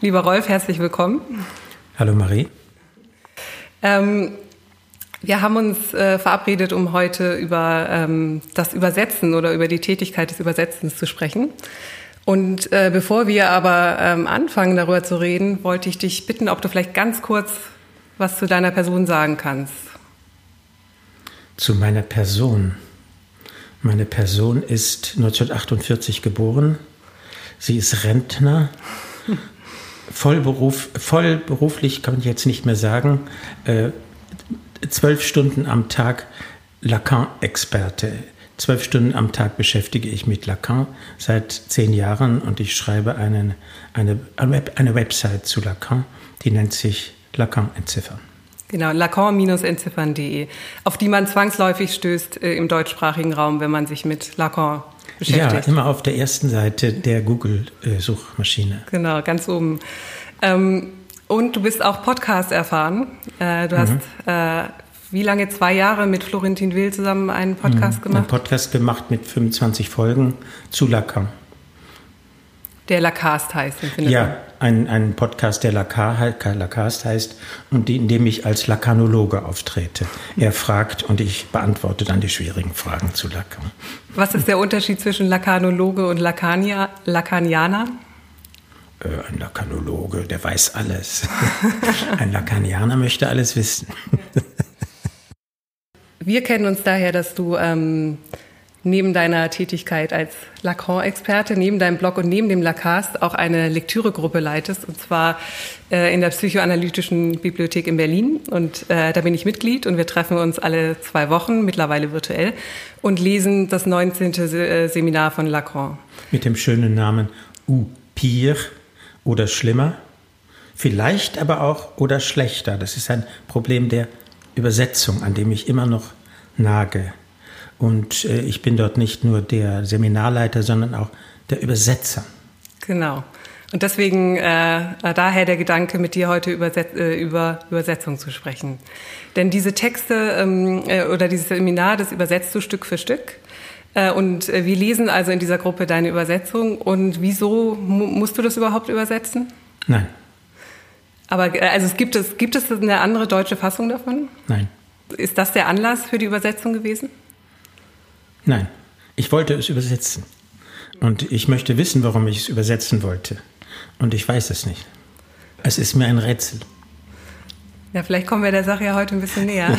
Lieber Rolf, herzlich willkommen. Hallo Marie. Ähm, wir haben uns äh, verabredet, um heute über ähm, das Übersetzen oder über die Tätigkeit des Übersetzens zu sprechen. Und äh, bevor wir aber ähm, anfangen, darüber zu reden, wollte ich dich bitten, ob du vielleicht ganz kurz was zu deiner Person sagen kannst. Zu meiner Person. Meine Person ist 1948 geboren. Sie ist Rentner. Vollberuf, vollberuflich kann ich jetzt nicht mehr sagen. Äh, zwölf Stunden am Tag Lacan-Experte. Zwölf Stunden am Tag beschäftige ich mit Lacan seit zehn Jahren und ich schreibe einen, eine, eine Website zu Lacan, die nennt sich Lacan entziffern. Genau, lacan-entziffern.de, auf die man zwangsläufig stößt äh, im deutschsprachigen Raum, wenn man sich mit Lacan beschäftigt. Ja, immer auf der ersten Seite der Google-Suchmaschine. Genau, ganz oben. Ähm, und du bist auch Podcast erfahren. Äh, du mhm. hast äh, wie lange? Zwei Jahre mit Florentin Will zusammen einen Podcast mhm. gemacht? Einen Podcast gemacht mit 25 Folgen zu Lacan. Der Lacast heißt. Ja, ein, ein Podcast, der Lacast heißt und in dem ich als Lakanologe auftrete. Er fragt und ich beantworte dann die schwierigen Fragen zu Lacan. Was ist der Unterschied zwischen Lakanologe und Lacania, Lacanianer? Äh, ein Lakanologe, der weiß alles. ein Lacanianer möchte alles wissen. Wir kennen uns daher, dass du ähm, neben deiner Tätigkeit als Lacan-Experte, neben deinem Blog und neben dem Lacast auch eine Lektüregruppe leitest, und zwar äh, in der Psychoanalytischen Bibliothek in Berlin. Und äh, da bin ich Mitglied und wir treffen uns alle zwei Wochen, mittlerweile virtuell, und lesen das 19. Se äh, Seminar von Lacan. Mit dem schönen Namen Ou pire oder schlimmer, vielleicht aber auch oder schlechter. Das ist ein Problem der Übersetzung, an dem ich immer noch nage. Und äh, ich bin dort nicht nur der Seminarleiter, sondern auch der Übersetzer. Genau. Und deswegen äh, daher der Gedanke, mit dir heute Überset äh, über Übersetzung zu sprechen. Denn diese Texte ähm, äh, oder dieses Seminar, das übersetzt du Stück für Stück. Äh, und äh, wir lesen also in dieser Gruppe deine Übersetzung. Und wieso mu musst du das überhaupt übersetzen? Nein. Aber äh, also es gibt es, gibt es eine andere deutsche Fassung davon? Nein. Ist das der Anlass für die Übersetzung gewesen? Nein, ich wollte es übersetzen. Und ich möchte wissen, warum ich es übersetzen wollte. Und ich weiß es nicht. Es ist mir ein Rätsel. Ja, vielleicht kommen wir der Sache ja heute ein bisschen näher.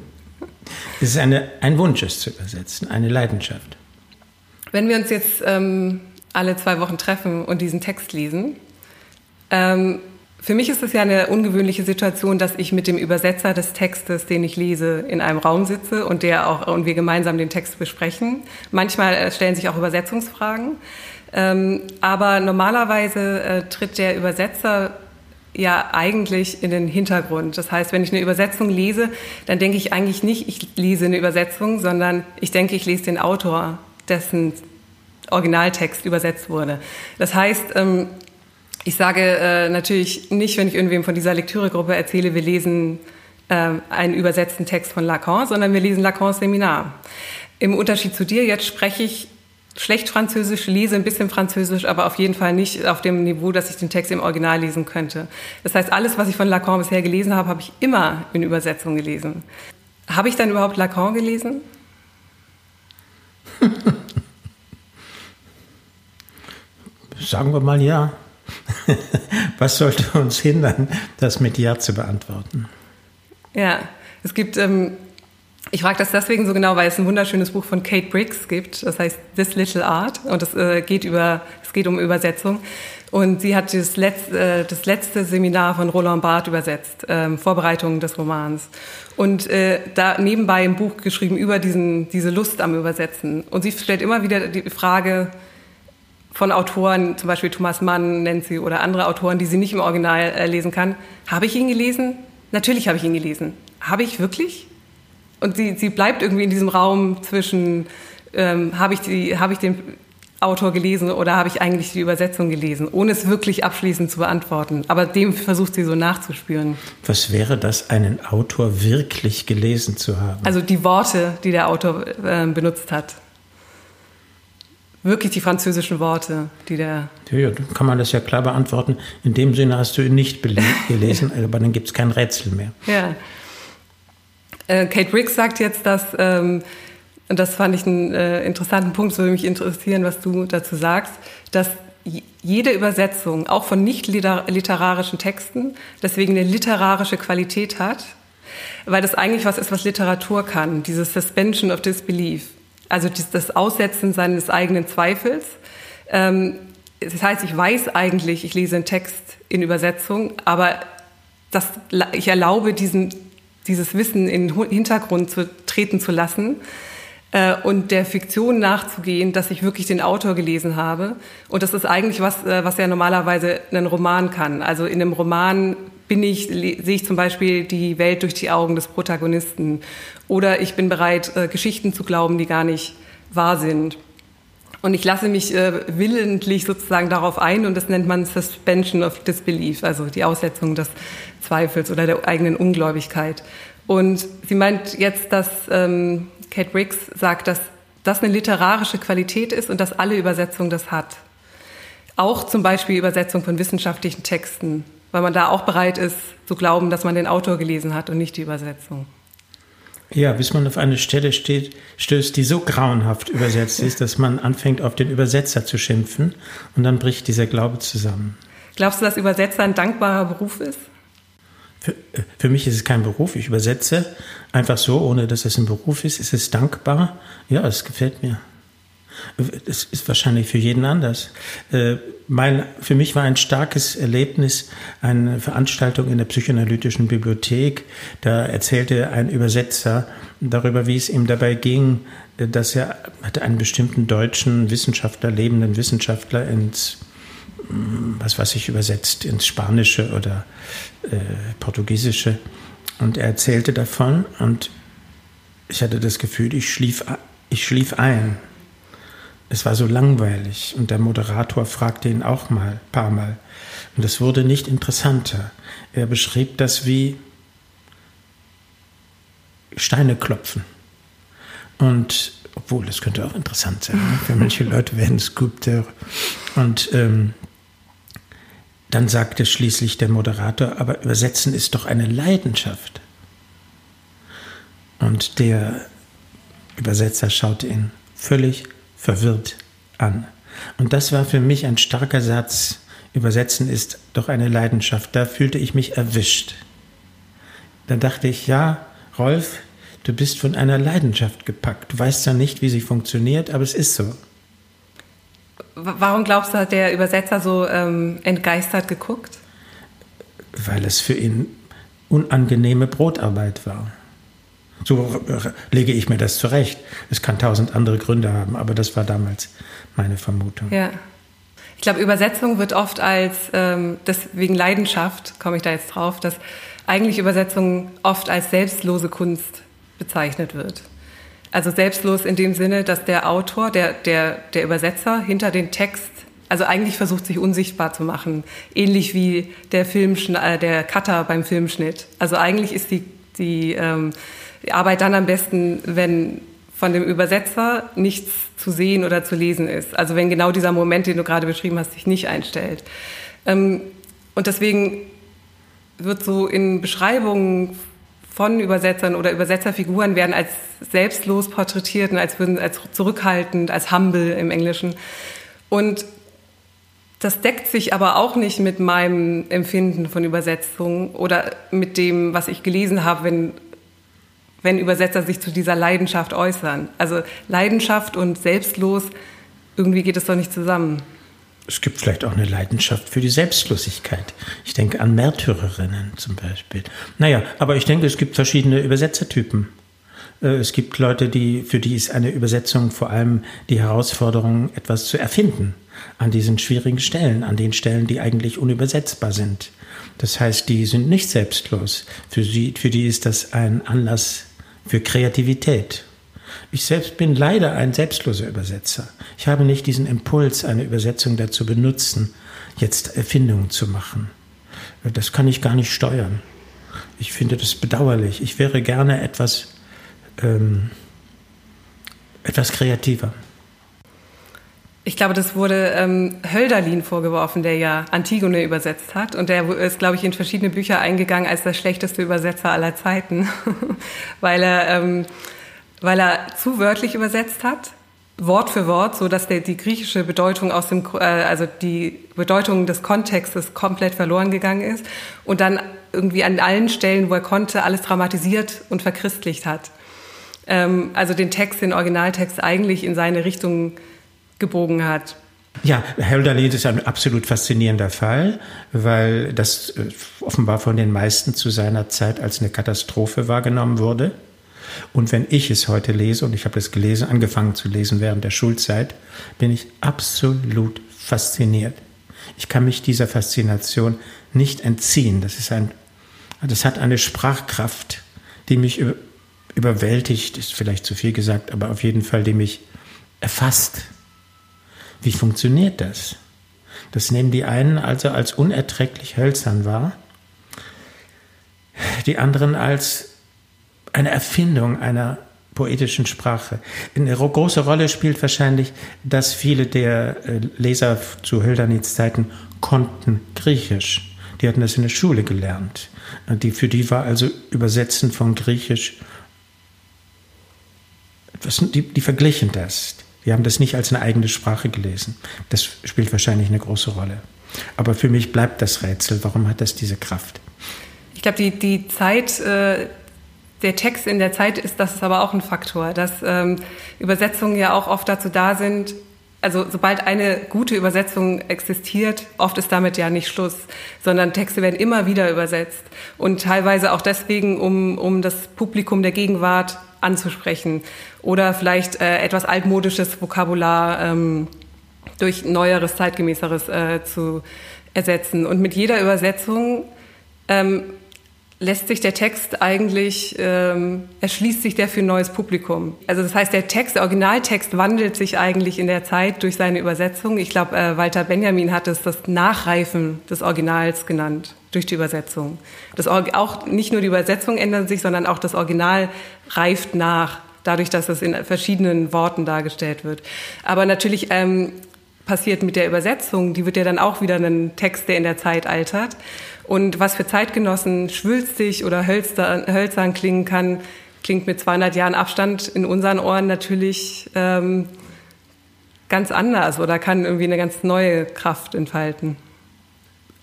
es ist eine, ein Wunsch, es zu übersetzen, eine Leidenschaft. Wenn wir uns jetzt ähm, alle zwei Wochen treffen und diesen Text lesen, ähm, für mich ist es ja eine ungewöhnliche Situation, dass ich mit dem Übersetzer des Textes, den ich lese, in einem Raum sitze und der auch und wir gemeinsam den Text besprechen. Manchmal äh, stellen sich auch Übersetzungsfragen, ähm, aber normalerweise äh, tritt der Übersetzer ja eigentlich in den Hintergrund. Das heißt, wenn ich eine Übersetzung lese, dann denke ich eigentlich nicht, ich lese eine Übersetzung, sondern ich denke, ich lese den Autor, dessen Originaltext übersetzt wurde. Das heißt, ähm, ich sage äh, natürlich nicht, wenn ich irgendwem von dieser Lektüregruppe erzähle, wir lesen äh, einen übersetzten Text von Lacan, sondern wir lesen Lacans Seminar. Im Unterschied zu dir, jetzt spreche ich schlecht Französisch, lese ein bisschen Französisch, aber auf jeden Fall nicht auf dem Niveau, dass ich den Text im Original lesen könnte. Das heißt, alles, was ich von Lacan bisher gelesen habe, habe ich immer in Übersetzung gelesen. Habe ich dann überhaupt Lacan gelesen? Sagen wir mal ja. Was sollte uns hindern, das mit Ja zu beantworten? Ja, es gibt, ähm, ich frage das deswegen so genau, weil es ein wunderschönes Buch von Kate Briggs gibt, das heißt This Little Art und es äh, geht geht um Übersetzung. Und sie hat das letzte, äh, das letzte Seminar von Roland Barthes übersetzt, ähm, Vorbereitung des Romans. Und äh, da nebenbei ein Buch geschrieben über diesen, diese Lust am Übersetzen. Und sie stellt immer wieder die Frage, von Autoren, zum Beispiel Thomas Mann nennt sie oder andere Autoren, die sie nicht im Original äh, lesen kann. Habe ich ihn gelesen? Natürlich habe ich ihn gelesen. Habe ich wirklich? Und sie, sie bleibt irgendwie in diesem Raum zwischen, ähm, habe ich, die, habe ich den Autor gelesen oder habe ich eigentlich die Übersetzung gelesen, ohne es wirklich abschließend zu beantworten. Aber dem versucht sie so nachzuspüren. Was wäre das, einen Autor wirklich gelesen zu haben? Also die Worte, die der Autor äh, benutzt hat wirklich die französischen Worte, die der. Ja, ja, kann man das ja klar beantworten. In dem Sinne hast du ihn nicht gelesen, aber dann gibt es kein Rätsel mehr. Ja. Äh, Kate Riggs sagt jetzt, dass, ähm, und das fand ich einen äh, interessanten Punkt, würde mich interessieren, was du dazu sagst, dass jede Übersetzung, auch von nicht literarischen Texten, deswegen eine literarische Qualität hat, weil das eigentlich was ist, was Literatur kann, dieses Suspension of Disbelief, also das Aussetzen seines eigenen Zweifels. Ähm, das heißt, ich weiß eigentlich, ich lese einen Text in Übersetzung, aber das, ich erlaube diesen, dieses Wissen in den Hintergrund zu treten zu lassen äh, und der Fiktion nachzugehen, dass ich wirklich den Autor gelesen habe. Und das ist eigentlich was, äh, was ja normalerweise ein Roman kann. Also in einem Roman bin ich, sehe ich zum Beispiel die Welt durch die Augen des Protagonisten. Oder ich bin bereit, äh, Geschichten zu glauben, die gar nicht wahr sind. Und ich lasse mich äh, willentlich sozusagen darauf ein und das nennt man Suspension of Disbelief, also die Aussetzung des Zweifels oder der eigenen Ungläubigkeit. Und sie meint jetzt, dass ähm, Kate Riggs sagt, dass das eine literarische Qualität ist und dass alle Übersetzung das hat. Auch zum Beispiel Übersetzung von wissenschaftlichen Texten, weil man da auch bereit ist zu glauben, dass man den Autor gelesen hat und nicht die Übersetzung. Ja, bis man auf eine Stelle steht, stößt, die so grauenhaft übersetzt ist, dass man anfängt, auf den Übersetzer zu schimpfen und dann bricht dieser Glaube zusammen. Glaubst du, dass Übersetzer ein dankbarer Beruf ist? Für, für, mich ist es kein Beruf. Ich übersetze einfach so, ohne dass es ein Beruf ist. Ist es dankbar? Ja, es gefällt mir. Es ist wahrscheinlich für jeden anders. Äh, mein, für mich war ein starkes Erlebnis eine Veranstaltung in der psychoanalytischen Bibliothek. Da erzählte ein Übersetzer darüber, wie es ihm dabei ging, dass er hatte einen bestimmten deutschen Wissenschaftler, lebenden Wissenschaftler ins was weiß ich, übersetzt ins Spanische oder äh, Portugiesische. Und er erzählte davon und ich hatte das Gefühl, ich schlief, ich schlief ein. Es war so langweilig und der Moderator fragte ihn auch mal, paar Mal. Und es wurde nicht interessanter. Er beschrieb das wie Steine klopfen. Und obwohl, das könnte auch interessant sein. Ne? Für manche Leute werden Skulpteure. Und ähm, dann sagte schließlich der Moderator, aber übersetzen ist doch eine Leidenschaft. Und der Übersetzer schaute ihn völlig verwirrt an. Und das war für mich ein starker Satz. Übersetzen ist doch eine Leidenschaft. Da fühlte ich mich erwischt. Dann dachte ich, ja, Rolf, du bist von einer Leidenschaft gepackt. Du weißt ja nicht, wie sie funktioniert, aber es ist so. Warum glaubst du, hat der Übersetzer so ähm, entgeistert geguckt? Weil es für ihn unangenehme Brotarbeit war. So lege ich mir das zurecht. Es kann tausend andere Gründe haben, aber das war damals meine Vermutung. Ja. Ich glaube, Übersetzung wird oft als, ähm, deswegen Leidenschaft, komme ich da jetzt drauf, dass eigentlich Übersetzung oft als selbstlose Kunst bezeichnet wird. Also selbstlos in dem Sinne, dass der Autor, der, der, der Übersetzer hinter den Text, also eigentlich versucht, sich unsichtbar zu machen. Ähnlich wie der Filmschn äh, der Cutter beim Filmschnitt. Also eigentlich ist die, die, ähm, Arbeit dann am besten, wenn von dem Übersetzer nichts zu sehen oder zu lesen ist. Also wenn genau dieser Moment, den du gerade beschrieben hast, sich nicht einstellt. Ähm, und deswegen wird so in Beschreibungen von Übersetzern oder Übersetzerfiguren werden als selbstlos porträtiert und als, als zurückhaltend, als humble im Englischen. Und das deckt sich aber auch nicht mit meinem Empfinden von Übersetzung oder mit dem, was ich gelesen habe, wenn, wenn Übersetzer sich zu dieser Leidenschaft äußern. Also Leidenschaft und selbstlos, irgendwie geht es doch nicht zusammen. Es gibt vielleicht auch eine Leidenschaft für die Selbstlosigkeit. Ich denke an Märtyrerinnen zum Beispiel. Naja, aber ich denke, es gibt verschiedene Übersetzertypen. Äh, es gibt Leute, die, für die ist eine Übersetzung vor allem die Herausforderung, etwas zu erfinden an diesen schwierigen Stellen, an den Stellen, die eigentlich unübersetzbar sind. Das heißt, die sind nicht selbstlos. Für, sie, für die ist das ein Anlass für Kreativität. Ich selbst bin leider ein selbstloser Übersetzer. Ich habe nicht diesen Impuls, eine Übersetzung dazu benutzen, jetzt Erfindungen zu machen. Das kann ich gar nicht steuern. Ich finde das bedauerlich. Ich wäre gerne etwas, ähm, etwas kreativer. Ich glaube, das wurde ähm, Hölderlin vorgeworfen, der ja Antigone übersetzt hat. Und der ist, glaube ich, in verschiedene Bücher eingegangen als der schlechteste Übersetzer aller Zeiten, weil, er, ähm, weil er zu wörtlich übersetzt hat, Wort für Wort, so dass der, die griechische Bedeutung aus dem, äh, also die Bedeutung des Kontextes komplett verloren gegangen ist und dann irgendwie an allen Stellen, wo er konnte, alles dramatisiert und verchristlicht hat. Ähm, also den Text, den Originaltext eigentlich in seine Richtung gebogen hat. Ja, Hölderlin ist ein absolut faszinierender Fall, weil das äh, offenbar von den meisten zu seiner Zeit als eine Katastrophe wahrgenommen wurde. Und wenn ich es heute lese, und ich habe es gelesen, angefangen zu lesen während der Schulzeit, bin ich absolut fasziniert. Ich kann mich dieser Faszination nicht entziehen. Das ist ein, das hat eine Sprachkraft, die mich überwältigt, ist vielleicht zu viel gesagt, aber auf jeden Fall, die mich erfasst. Wie funktioniert das? Das nehmen die einen also als unerträglich hölzern wahr, die anderen als eine Erfindung einer poetischen Sprache. Eine große Rolle spielt wahrscheinlich, dass viele der äh, Leser zu Hölderlins Zeiten konnten Griechisch. Die hatten das in der Schule gelernt. Die, für die war also Übersetzen von Griechisch, die, die verglichen das. Wir haben das nicht als eine eigene Sprache gelesen. Das spielt wahrscheinlich eine große Rolle. Aber für mich bleibt das Rätsel, warum hat das diese Kraft? Ich glaube, die, die Zeit, äh, der Text in der Zeit ist, das ist aber auch ein Faktor, dass ähm, Übersetzungen ja auch oft dazu da sind, also sobald eine gute Übersetzung existiert, oft ist damit ja nicht Schluss, sondern Texte werden immer wieder übersetzt und teilweise auch deswegen, um, um das Publikum der Gegenwart anzusprechen oder vielleicht äh, etwas altmodisches Vokabular ähm, durch neueres, zeitgemäßeres äh, zu ersetzen. Und mit jeder Übersetzung ähm, lässt sich der Text eigentlich, ähm, erschließt sich der für ein neues Publikum. Also das heißt, der Text, der Originaltext wandelt sich eigentlich in der Zeit durch seine Übersetzung. Ich glaube, äh, Walter Benjamin hat es das Nachreifen des Originals genannt durch die Übersetzung. Das auch nicht nur die Übersetzung ändert sich, sondern auch das Original reift nach, dadurch, dass es in verschiedenen Worten dargestellt wird. Aber natürlich ähm, passiert mit der Übersetzung, die wird ja dann auch wieder ein Text, der in der Zeit altert. Und was für Zeitgenossen schwülstig oder hölzern, hölzern klingen kann, klingt mit 200 Jahren Abstand in unseren Ohren natürlich ähm, ganz anders oder kann irgendwie eine ganz neue Kraft entfalten.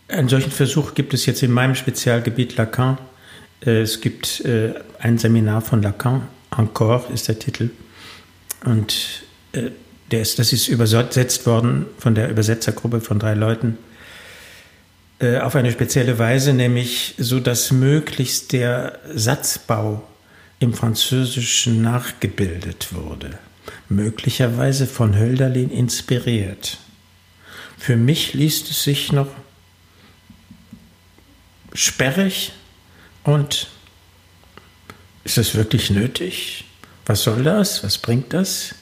Einen solchen Versuch gibt es jetzt in meinem Spezialgebiet Lacan. Äh, es gibt äh, ein Seminar von Lacan, Encore ist der Titel. Und äh, der ist, das ist übersetzt worden von der Übersetzergruppe von drei Leuten auf eine spezielle Weise, nämlich so, dass möglichst der Satzbau im Französischen nachgebildet wurde. Möglicherweise von Hölderlin inspiriert. Für mich liest es sich noch sperrig und ist es wirklich nötig? Was soll das? Was bringt das?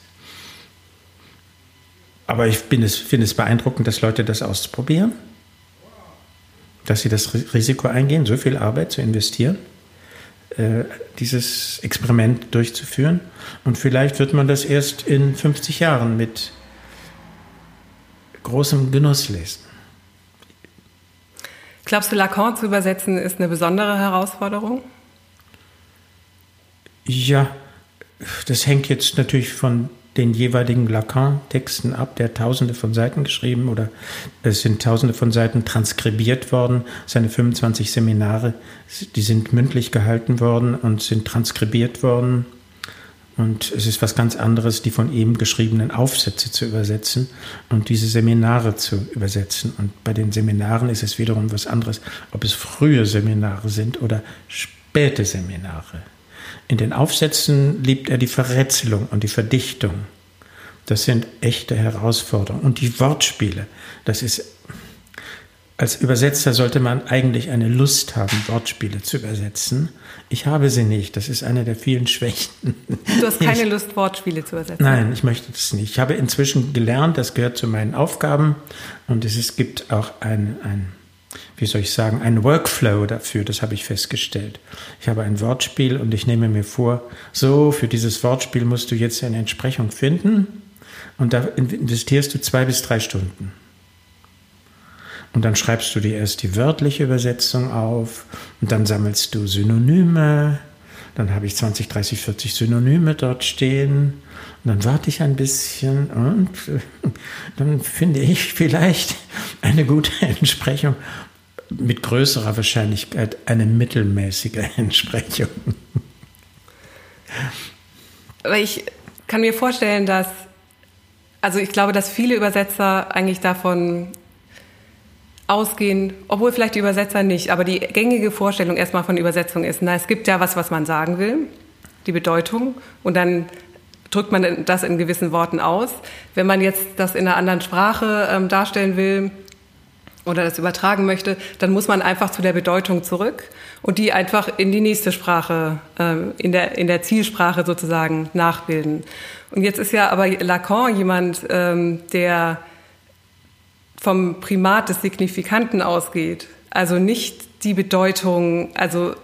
Aber ich finde es, find es beeindruckend, dass Leute das ausprobieren, dass sie das Risiko eingehen, so viel Arbeit zu investieren, äh, dieses Experiment durchzuführen. Und vielleicht wird man das erst in 50 Jahren mit großem Genuss lesen. Glaubst du, Lacan zu übersetzen ist eine besondere Herausforderung? Ja, das hängt jetzt natürlich von den jeweiligen Lacan-Texten ab, der tausende von Seiten geschrieben oder es sind tausende von Seiten transkribiert worden. Seine 25 Seminare, die sind mündlich gehalten worden und sind transkribiert worden. Und es ist was ganz anderes, die von ihm geschriebenen Aufsätze zu übersetzen und diese Seminare zu übersetzen. Und bei den Seminaren ist es wiederum was anderes, ob es frühe Seminare sind oder späte Seminare. In den Aufsätzen liebt er die Verrätselung und die Verdichtung. Das sind echte Herausforderungen. Und die Wortspiele, das ist als Übersetzer sollte man eigentlich eine Lust haben, Wortspiele zu übersetzen. Ich habe sie nicht. Das ist eine der vielen Schwächen. Du hast keine ich, Lust, Wortspiele zu übersetzen? Nein, ich möchte das nicht. Ich habe inzwischen gelernt, das gehört zu meinen Aufgaben. Und es, es gibt auch ein, ein, wie soll ich sagen, ein Workflow dafür. Das habe ich festgestellt. Ich habe ein Wortspiel und ich nehme mir vor, so, für dieses Wortspiel musst du jetzt eine Entsprechung finden. Und da investierst du zwei bis drei Stunden. Und dann schreibst du dir erst die wörtliche Übersetzung auf und dann sammelst du Synonyme. Dann habe ich 20, 30, 40 Synonyme dort stehen. Und dann warte ich ein bisschen und dann finde ich vielleicht eine gute Entsprechung mit größerer Wahrscheinlichkeit eine mittelmäßige Entsprechung. Aber ich kann mir vorstellen, dass, also ich glaube, dass viele Übersetzer eigentlich davon ausgehen, obwohl vielleicht die Übersetzer nicht, aber die gängige Vorstellung erstmal von Übersetzung ist, na, es gibt ja was, was man sagen will, die Bedeutung, und dann drückt man das in gewissen Worten aus. Wenn man jetzt das in einer anderen Sprache ähm, darstellen will, oder das übertragen möchte, dann muss man einfach zu der Bedeutung zurück und die einfach in die nächste Sprache, ähm, in, der, in der Zielsprache sozusagen nachbilden. Und jetzt ist ja aber Lacan jemand, ähm, der vom Primat des Signifikanten ausgeht. Also nicht die Bedeutung, also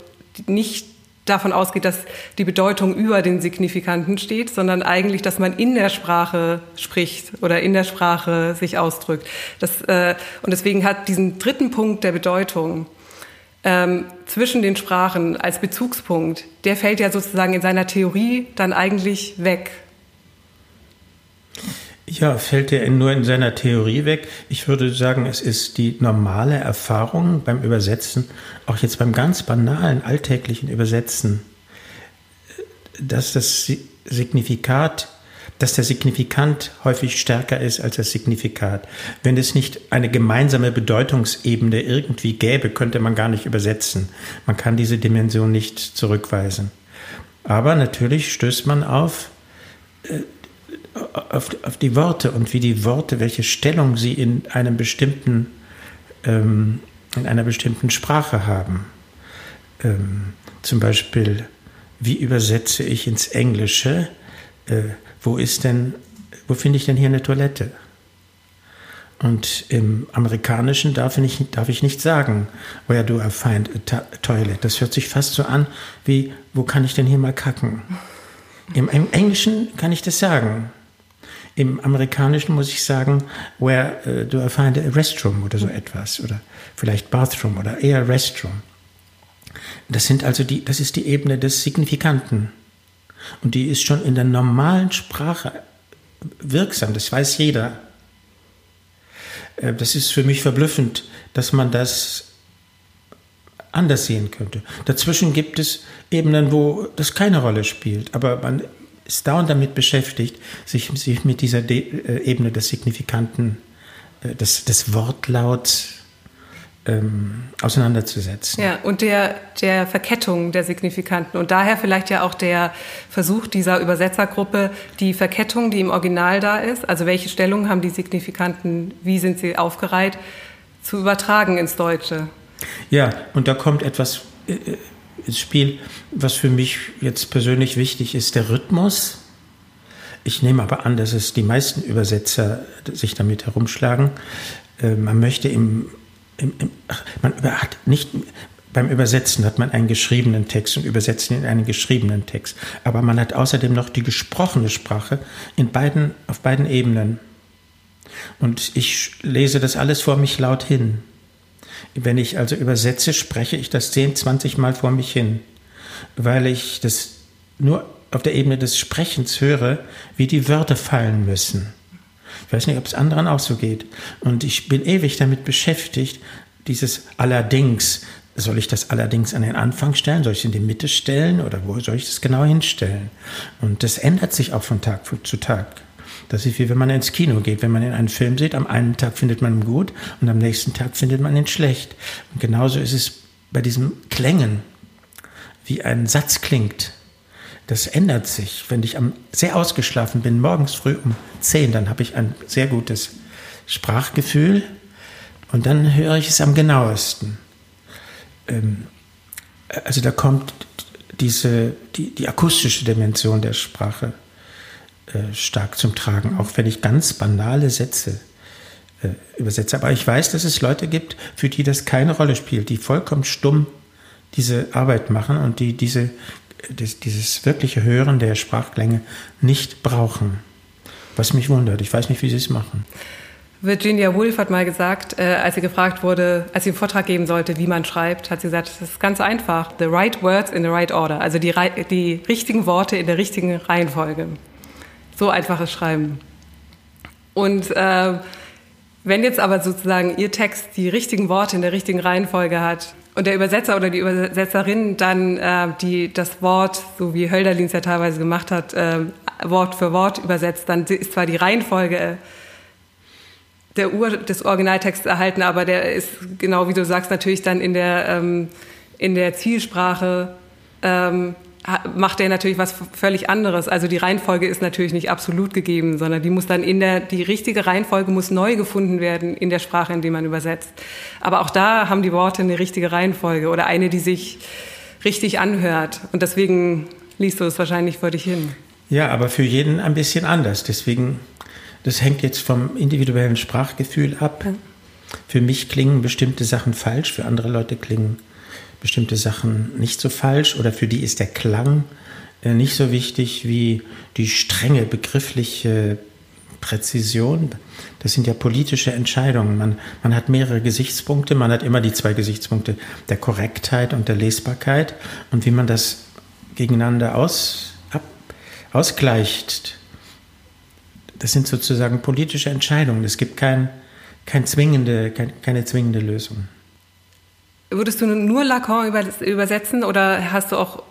nicht davon ausgeht, dass die Bedeutung über den Signifikanten steht, sondern eigentlich, dass man in der Sprache spricht oder in der Sprache sich ausdrückt. Das, äh, und deswegen hat diesen dritten Punkt der Bedeutung ähm, zwischen den Sprachen als Bezugspunkt, der fällt ja sozusagen in seiner Theorie dann eigentlich weg. Ja, fällt er nur in seiner Theorie weg. Ich würde sagen, es ist die normale Erfahrung beim Übersetzen, auch jetzt beim ganz banalen, alltäglichen Übersetzen, dass das Signifikat, dass der Signifikant häufig stärker ist als das Signifikat. Wenn es nicht eine gemeinsame Bedeutungsebene irgendwie gäbe, könnte man gar nicht übersetzen. Man kann diese Dimension nicht zurückweisen. Aber natürlich stößt man auf äh, auf, auf die Worte und wie die Worte, welche Stellung sie in einem bestimmten, ähm, in einer bestimmten Sprache haben. Ähm, zum Beispiel, wie übersetze ich ins Englische? Äh, wo ist denn, wo finde ich denn hier eine Toilette? Und im Amerikanischen darf ich, darf ich nicht sagen, where do I find a toilet? Das hört sich fast so an wie, wo kann ich denn hier mal kacken? Im, Im Englischen kann ich das sagen. Im Amerikanischen muss ich sagen, where uh, do I find a restroom oder so etwas oder vielleicht Bathroom oder eher Restroom. Das sind also die, das ist die Ebene des Signifikanten. Und die ist schon in der normalen Sprache wirksam, das weiß jeder. Äh, das ist für mich verblüffend, dass man das anders sehen könnte. Dazwischen gibt es Ebenen, wo das keine Rolle spielt, aber man ist dauernd damit beschäftigt, sich, sich mit dieser De äh, Ebene des Signifikanten, äh, des, des Wortlauts ähm, auseinanderzusetzen. Ja, und der, der Verkettung der Signifikanten. Und daher vielleicht ja auch der Versuch dieser Übersetzergruppe, die Verkettung, die im Original da ist, also welche Stellung haben die Signifikanten, wie sind sie aufgereiht, zu übertragen ins Deutsche. Ja, und da kommt etwas äh, ins Spiel. Was für mich jetzt persönlich wichtig ist, der Rhythmus. Ich nehme aber an, dass es die meisten Übersetzer sich damit herumschlagen. Äh, man möchte im, im, im man hat nicht, beim Übersetzen hat man einen geschriebenen Text und übersetzen in einen geschriebenen Text. Aber man hat außerdem noch die gesprochene Sprache in beiden, auf beiden Ebenen. Und ich lese das alles vor mich laut hin. Wenn ich also übersetze, spreche ich das 10, 20 Mal vor mich hin, weil ich das nur auf der Ebene des Sprechens höre, wie die Wörter fallen müssen. Ich weiß nicht, ob es anderen auch so geht. Und ich bin ewig damit beschäftigt, dieses allerdings, soll ich das allerdings an den Anfang stellen? Soll ich es in die Mitte stellen? Oder wo soll ich das genau hinstellen? Und das ändert sich auch von Tag zu Tag. Das ist wie wenn man ins Kino geht. Wenn man in einen Film sieht, am einen Tag findet man ihn gut und am nächsten Tag findet man ihn schlecht. Und genauso ist es bei diesem Klängen, wie ein Satz klingt. Das ändert sich. Wenn ich am, sehr ausgeschlafen bin, morgens früh um 10, dann habe ich ein sehr gutes Sprachgefühl und dann höre ich es am genauesten. Ähm, also da kommt diese, die, die akustische Dimension der Sprache äh, stark zum Tragen, auch wenn ich ganz banale Sätze äh, übersetze. Aber ich weiß, dass es Leute gibt, für die das keine Rolle spielt, die vollkommen stumm diese Arbeit machen und die diese, das, dieses wirkliche Hören der Sprachklänge nicht brauchen. Was mich wundert. Ich weiß nicht, wie sie es machen. Virginia Woolf hat mal gesagt, äh, als sie gefragt wurde, als sie einen Vortrag geben sollte, wie man schreibt, hat sie gesagt, es ist ganz einfach. The right words in the right order. Also die, die richtigen Worte in der richtigen Reihenfolge. So einfaches Schreiben. Und äh, wenn jetzt aber sozusagen Ihr Text die richtigen Worte in der richtigen Reihenfolge hat und der Übersetzer oder die Übersetzerin dann äh, die, das Wort, so wie Hölderlin es ja teilweise gemacht hat, äh, Wort für Wort übersetzt, dann ist zwar die Reihenfolge der Ur des Originaltexts erhalten, aber der ist genau wie du sagst natürlich dann in der ähm, in der Zielsprache ähm, macht er natürlich was völlig anderes. Also die Reihenfolge ist natürlich nicht absolut gegeben, sondern die muss dann in der, die richtige Reihenfolge muss neu gefunden werden in der Sprache, in die man übersetzt. Aber auch da haben die Worte eine richtige Reihenfolge oder eine, die sich richtig anhört. Und deswegen liest du es wahrscheinlich vor dich hin. Ja, aber für jeden ein bisschen anders. Deswegen, das hängt jetzt vom individuellen Sprachgefühl ab. Ja. Für mich klingen bestimmte Sachen falsch, für andere Leute klingen bestimmte Sachen nicht so falsch oder für die ist der Klang äh, nicht so wichtig wie die strenge begriffliche Präzision. Das sind ja politische Entscheidungen. Man, man hat mehrere Gesichtspunkte, man hat immer die zwei Gesichtspunkte der Korrektheit und der Lesbarkeit und wie man das gegeneinander aus, ab, ausgleicht. Das sind sozusagen politische Entscheidungen. Es gibt kein, kein zwingende, kein, keine zwingende Lösung. Würdest du nur Lacan übersetzen oder hast du auch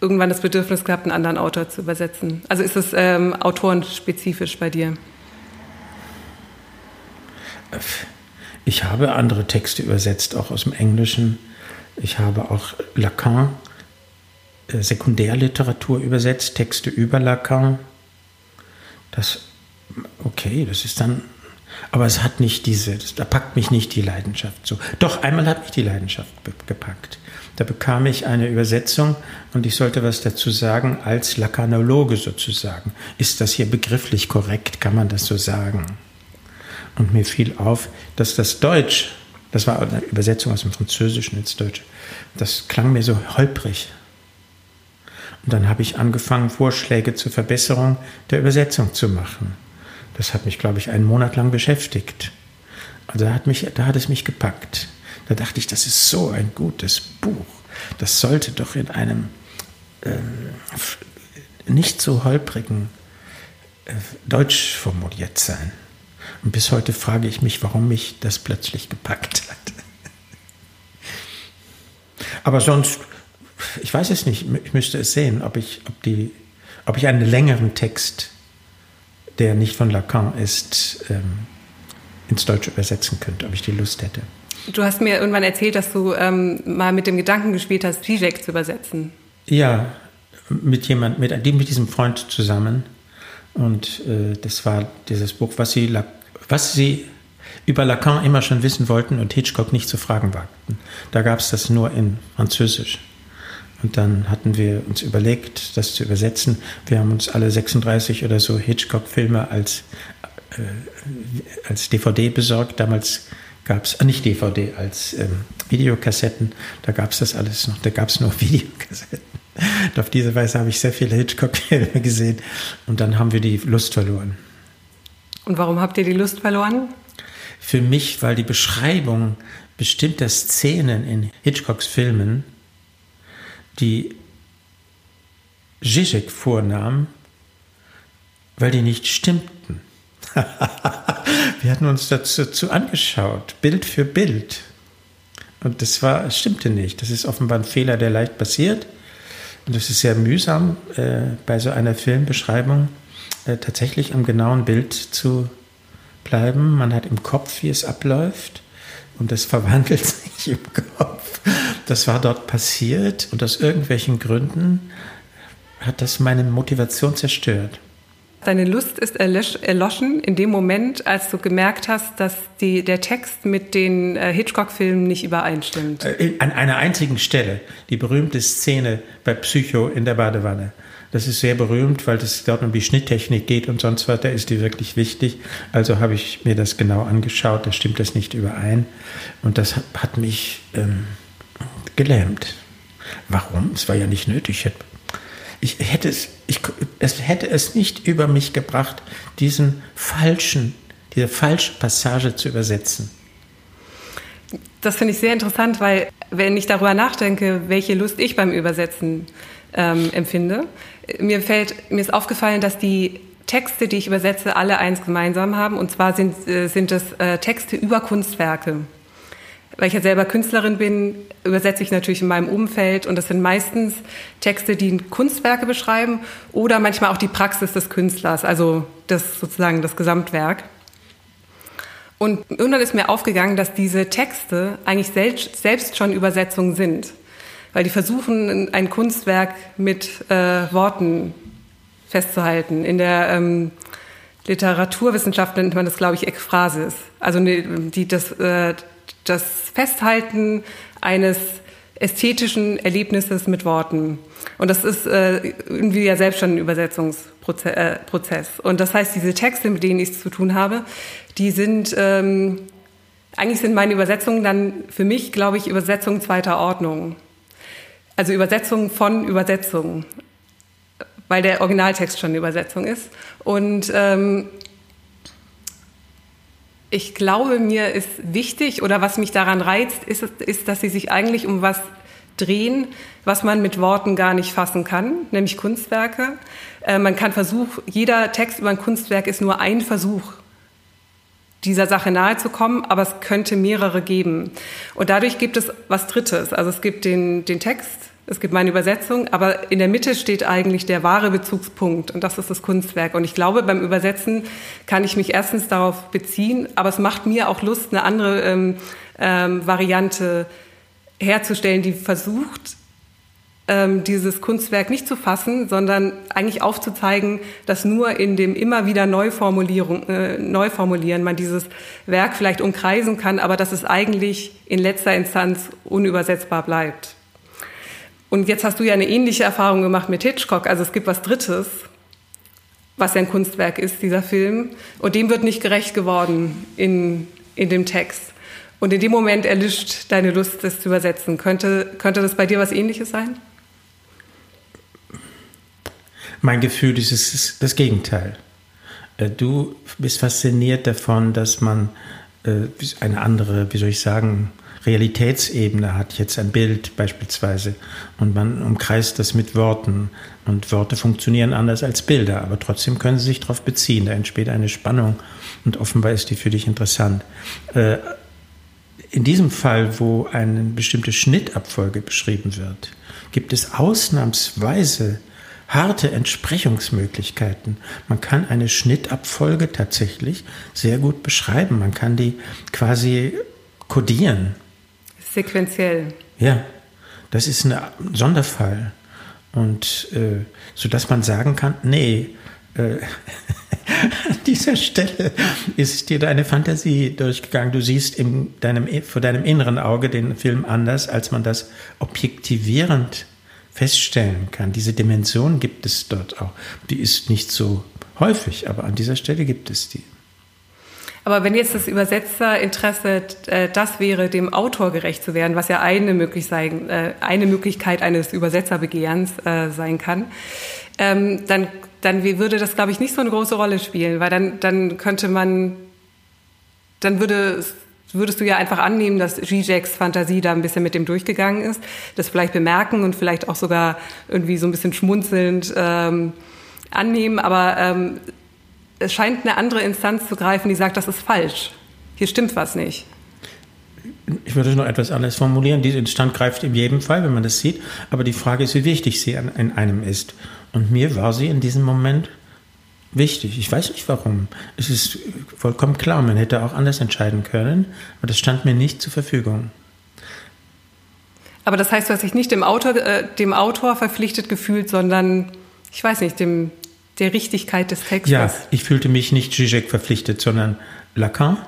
irgendwann das Bedürfnis gehabt, einen anderen Autor zu übersetzen? Also ist es ähm, autorenspezifisch bei dir? Ich habe andere Texte übersetzt, auch aus dem Englischen. Ich habe auch Lacan, äh, Sekundärliteratur übersetzt, Texte über Lacan. Das, okay, das ist dann aber es hat nicht diese, da packt mich nicht die Leidenschaft so. Doch, einmal hat mich die Leidenschaft gepackt. Da bekam ich eine Übersetzung und ich sollte was dazu sagen als Lakanologe sozusagen. Ist das hier begrifflich korrekt? Kann man das so sagen? Und mir fiel auf, dass das Deutsch, das war eine Übersetzung aus dem Französischen ins Deutsche, das klang mir so holprig. Und dann habe ich angefangen, Vorschläge zur Verbesserung der Übersetzung zu machen. Das hat mich, glaube ich, einen Monat lang beschäftigt. Also da hat, mich, da hat es mich gepackt. Da dachte ich, das ist so ein gutes Buch. Das sollte doch in einem äh, nicht so holprigen äh, Deutsch formuliert sein. Und bis heute frage ich mich, warum mich das plötzlich gepackt hat. Aber sonst, ich weiß es nicht, ich müsste es sehen, ob ich, ob die, ob ich einen längeren Text der nicht von Lacan ist, ähm, ins Deutsche übersetzen könnte, ob ich die Lust hätte. Du hast mir irgendwann erzählt, dass du ähm, mal mit dem Gedanken gespielt hast, Zizek zu übersetzen. Ja, mit jemand, mit, mit diesem Freund zusammen. Und äh, das war dieses Buch, was sie, was sie über Lacan immer schon wissen wollten und Hitchcock nicht zu fragen wagten. Da gab es das nur in Französisch. Und dann hatten wir uns überlegt, das zu übersetzen. Wir haben uns alle 36 oder so Hitchcock-Filme als, äh, als DVD besorgt. Damals gab es, äh, nicht DVD, als ähm, Videokassetten. Da gab es das alles noch, da gab es nur Videokassetten. Und auf diese Weise habe ich sehr viele Hitchcock-Filme gesehen. Und dann haben wir die Lust verloren. Und warum habt ihr die Lust verloren? Für mich, weil die Beschreibung bestimmter Szenen in Hitchcocks Filmen die Zizek vornahm, weil die nicht stimmten. Wir hatten uns dazu angeschaut, Bild für Bild. Und das war, stimmte nicht. Das ist offenbar ein Fehler, der leicht passiert. Und es ist sehr mühsam, äh, bei so einer Filmbeschreibung äh, tatsächlich am genauen Bild zu bleiben. Man hat im Kopf, wie es abläuft. Und das verwandelt sich im Kopf. Das war dort passiert und aus irgendwelchen Gründen hat das meine Motivation zerstört. Deine Lust ist erloschen in dem Moment, als du gemerkt hast, dass die, der Text mit den äh, Hitchcock-Filmen nicht übereinstimmt. Äh, an einer einzigen Stelle, die berühmte Szene bei Psycho in der Badewanne. Das ist sehr berühmt, weil es dort um die Schnitttechnik geht und sonst weiter ist die wirklich wichtig. Also habe ich mir das genau angeschaut, da stimmt das nicht überein. Und das hat, hat mich ähm, gelähmt. Warum? Es war ja nicht nötig. ich hätte es, ich, es hätte es nicht über mich gebracht, diesen falschen, diese falsche Passage zu übersetzen. Das finde ich sehr interessant, weil wenn ich darüber nachdenke, welche Lust ich beim Übersetzen ähm, empfinde, mir fällt, mir ist aufgefallen, dass die Texte, die ich übersetze, alle eins gemeinsam haben. Und zwar sind, äh, sind es äh, Texte über Kunstwerke. Weil ich ja selber Künstlerin bin, übersetze ich natürlich in meinem Umfeld und das sind meistens Texte, die Kunstwerke beschreiben oder manchmal auch die Praxis des Künstlers, also das sozusagen das Gesamtwerk. Und irgendwann ist mir aufgegangen, dass diese Texte eigentlich selbst, selbst schon Übersetzungen sind, weil die versuchen, ein Kunstwerk mit äh, Worten festzuhalten. In der ähm, Literaturwissenschaft nennt man das, glaube ich, Ekphrasis. Also die, das, äh, das Festhalten eines ästhetischen Erlebnisses mit Worten. Und das ist äh, irgendwie ja selbst schon ein Übersetzungsprozess. Äh, Und das heißt, diese Texte, mit denen ich es zu tun habe, die sind, ähm, eigentlich sind meine Übersetzungen dann für mich, glaube ich, Übersetzungen zweiter Ordnung. Also Übersetzungen von Übersetzungen weil der Originaltext schon eine Übersetzung ist. Und ähm, ich glaube, mir ist wichtig oder was mich daran reizt, ist, ist, dass sie sich eigentlich um was drehen, was man mit Worten gar nicht fassen kann, nämlich Kunstwerke. Äh, man kann Versuch, jeder Text über ein Kunstwerk ist nur ein Versuch, dieser Sache nahezukommen, aber es könnte mehrere geben. Und dadurch gibt es was Drittes. Also es gibt den, den Text, es gibt meine Übersetzung, aber in der Mitte steht eigentlich der wahre Bezugspunkt und das ist das Kunstwerk. Und ich glaube, beim Übersetzen kann ich mich erstens darauf beziehen, aber es macht mir auch Lust, eine andere ähm, ähm, Variante herzustellen, die versucht, ähm, dieses Kunstwerk nicht zu fassen, sondern eigentlich aufzuzeigen, dass nur in dem immer wieder Neuformulierung, äh, Neuformulieren man dieses Werk vielleicht umkreisen kann, aber dass es eigentlich in letzter Instanz unübersetzbar bleibt. Und jetzt hast du ja eine ähnliche Erfahrung gemacht mit Hitchcock. Also es gibt was Drittes, was ja ein Kunstwerk ist, dieser Film. Und dem wird nicht gerecht geworden in, in dem Text. Und in dem Moment erlischt deine Lust, das zu übersetzen. Könnte, könnte das bei dir was Ähnliches sein? Mein Gefühl ist, ist das Gegenteil. Äh, du bist fasziniert davon, dass man äh, eine andere, wie soll ich sagen, Realitätsebene hat, jetzt ein Bild beispielsweise, und man umkreist das mit Worten. Und Worte funktionieren anders als Bilder, aber trotzdem können sie sich darauf beziehen. Da entsteht eine Spannung und offenbar ist die für dich interessant. Äh, in diesem Fall, wo eine bestimmte Schnittabfolge beschrieben wird, gibt es ausnahmsweise harte Entsprechungsmöglichkeiten. Man kann eine Schnittabfolge tatsächlich sehr gut beschreiben. Man kann die quasi kodieren. Sequenziell. Ja, das ist ein Sonderfall. Und äh, so dass man sagen kann, nee, äh, an dieser Stelle ist dir deine Fantasie durchgegangen. Du siehst in deinem, vor deinem inneren Auge den Film anders, als man das objektivierend feststellen kann. Diese Dimension gibt es dort auch. Die ist nicht so häufig, aber an dieser Stelle gibt es die. Aber wenn jetzt das Übersetzerinteresse äh, das wäre, dem Autor gerecht zu werden, was ja eine, möglich sein, äh, eine Möglichkeit eines Übersetzerbegehrens äh, sein kann, ähm, dann, dann würde das, glaube ich, nicht so eine große Rolle spielen, weil dann, dann könnte man, dann würde würdest du ja einfach annehmen, dass Zizeks Fantasie da ein bisschen mit dem durchgegangen ist, das vielleicht bemerken und vielleicht auch sogar irgendwie so ein bisschen schmunzelnd ähm, annehmen, aber ähm, es scheint eine andere Instanz zu greifen, die sagt, das ist falsch. Hier stimmt was nicht. Ich würde es noch etwas anders formulieren. Diese Instanz greift in jedem Fall, wenn man das sieht. Aber die Frage ist, wie wichtig sie in einem ist. Und mir war sie in diesem Moment wichtig. Ich weiß nicht warum. Es ist vollkommen klar, man hätte auch anders entscheiden können. Aber das stand mir nicht zur Verfügung. Aber das heißt, du hast dich nicht dem Autor, äh, dem Autor verpflichtet gefühlt, sondern, ich weiß nicht, dem, der Richtigkeit des Textes. Ja, ich fühlte mich nicht Zizek verpflichtet, sondern Lacan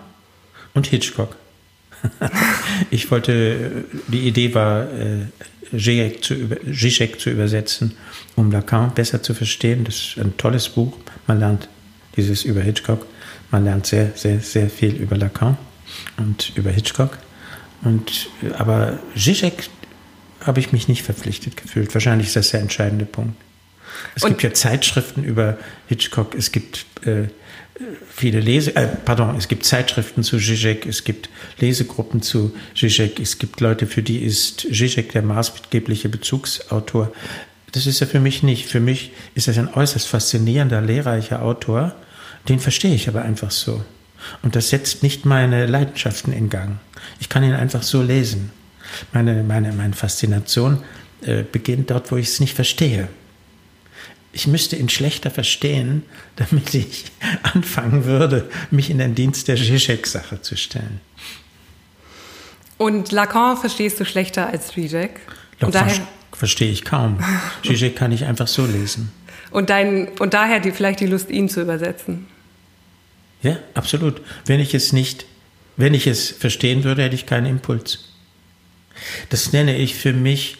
und Hitchcock. ich wollte, die Idee war, äh, Zizek zu, Zizek zu übersetzen, um Lacan besser zu verstehen. Das ist ein tolles Buch. Man lernt dieses über Hitchcock. Man lernt sehr, sehr, sehr viel über Lacan und über Hitchcock. Und, aber Zizek habe ich mich nicht verpflichtet gefühlt. Wahrscheinlich ist das der entscheidende Punkt. Es und gibt ja Zeitschriften über Hitchcock, es gibt äh, viele Lese, äh, pardon, es gibt Zeitschriften zu Zizek, es gibt Lesegruppen zu Zizek, es gibt Leute, für die ist Zizek der maßgebliche Bezugsautor. Das ist er für mich nicht. Für mich ist er ein äußerst faszinierender, lehrreicher Autor. Den verstehe ich aber einfach so. Und das setzt nicht meine Leidenschaften in Gang. Ich kann ihn einfach so lesen. Meine, meine, meine Faszination äh, beginnt dort, wo ich es nicht verstehe ich müsste ihn schlechter verstehen, damit ich anfangen würde, mich in den Dienst der Zizek-Sache zu stellen. Und Lacan verstehst du schlechter als Zizek? Und daher verstehe ich kaum. Zizek kann ich einfach so lesen. Und, dein, und daher die, vielleicht die Lust, ihn zu übersetzen? Ja, absolut. Wenn ich es nicht, wenn ich es verstehen würde, hätte ich keinen Impuls. Das nenne ich für mich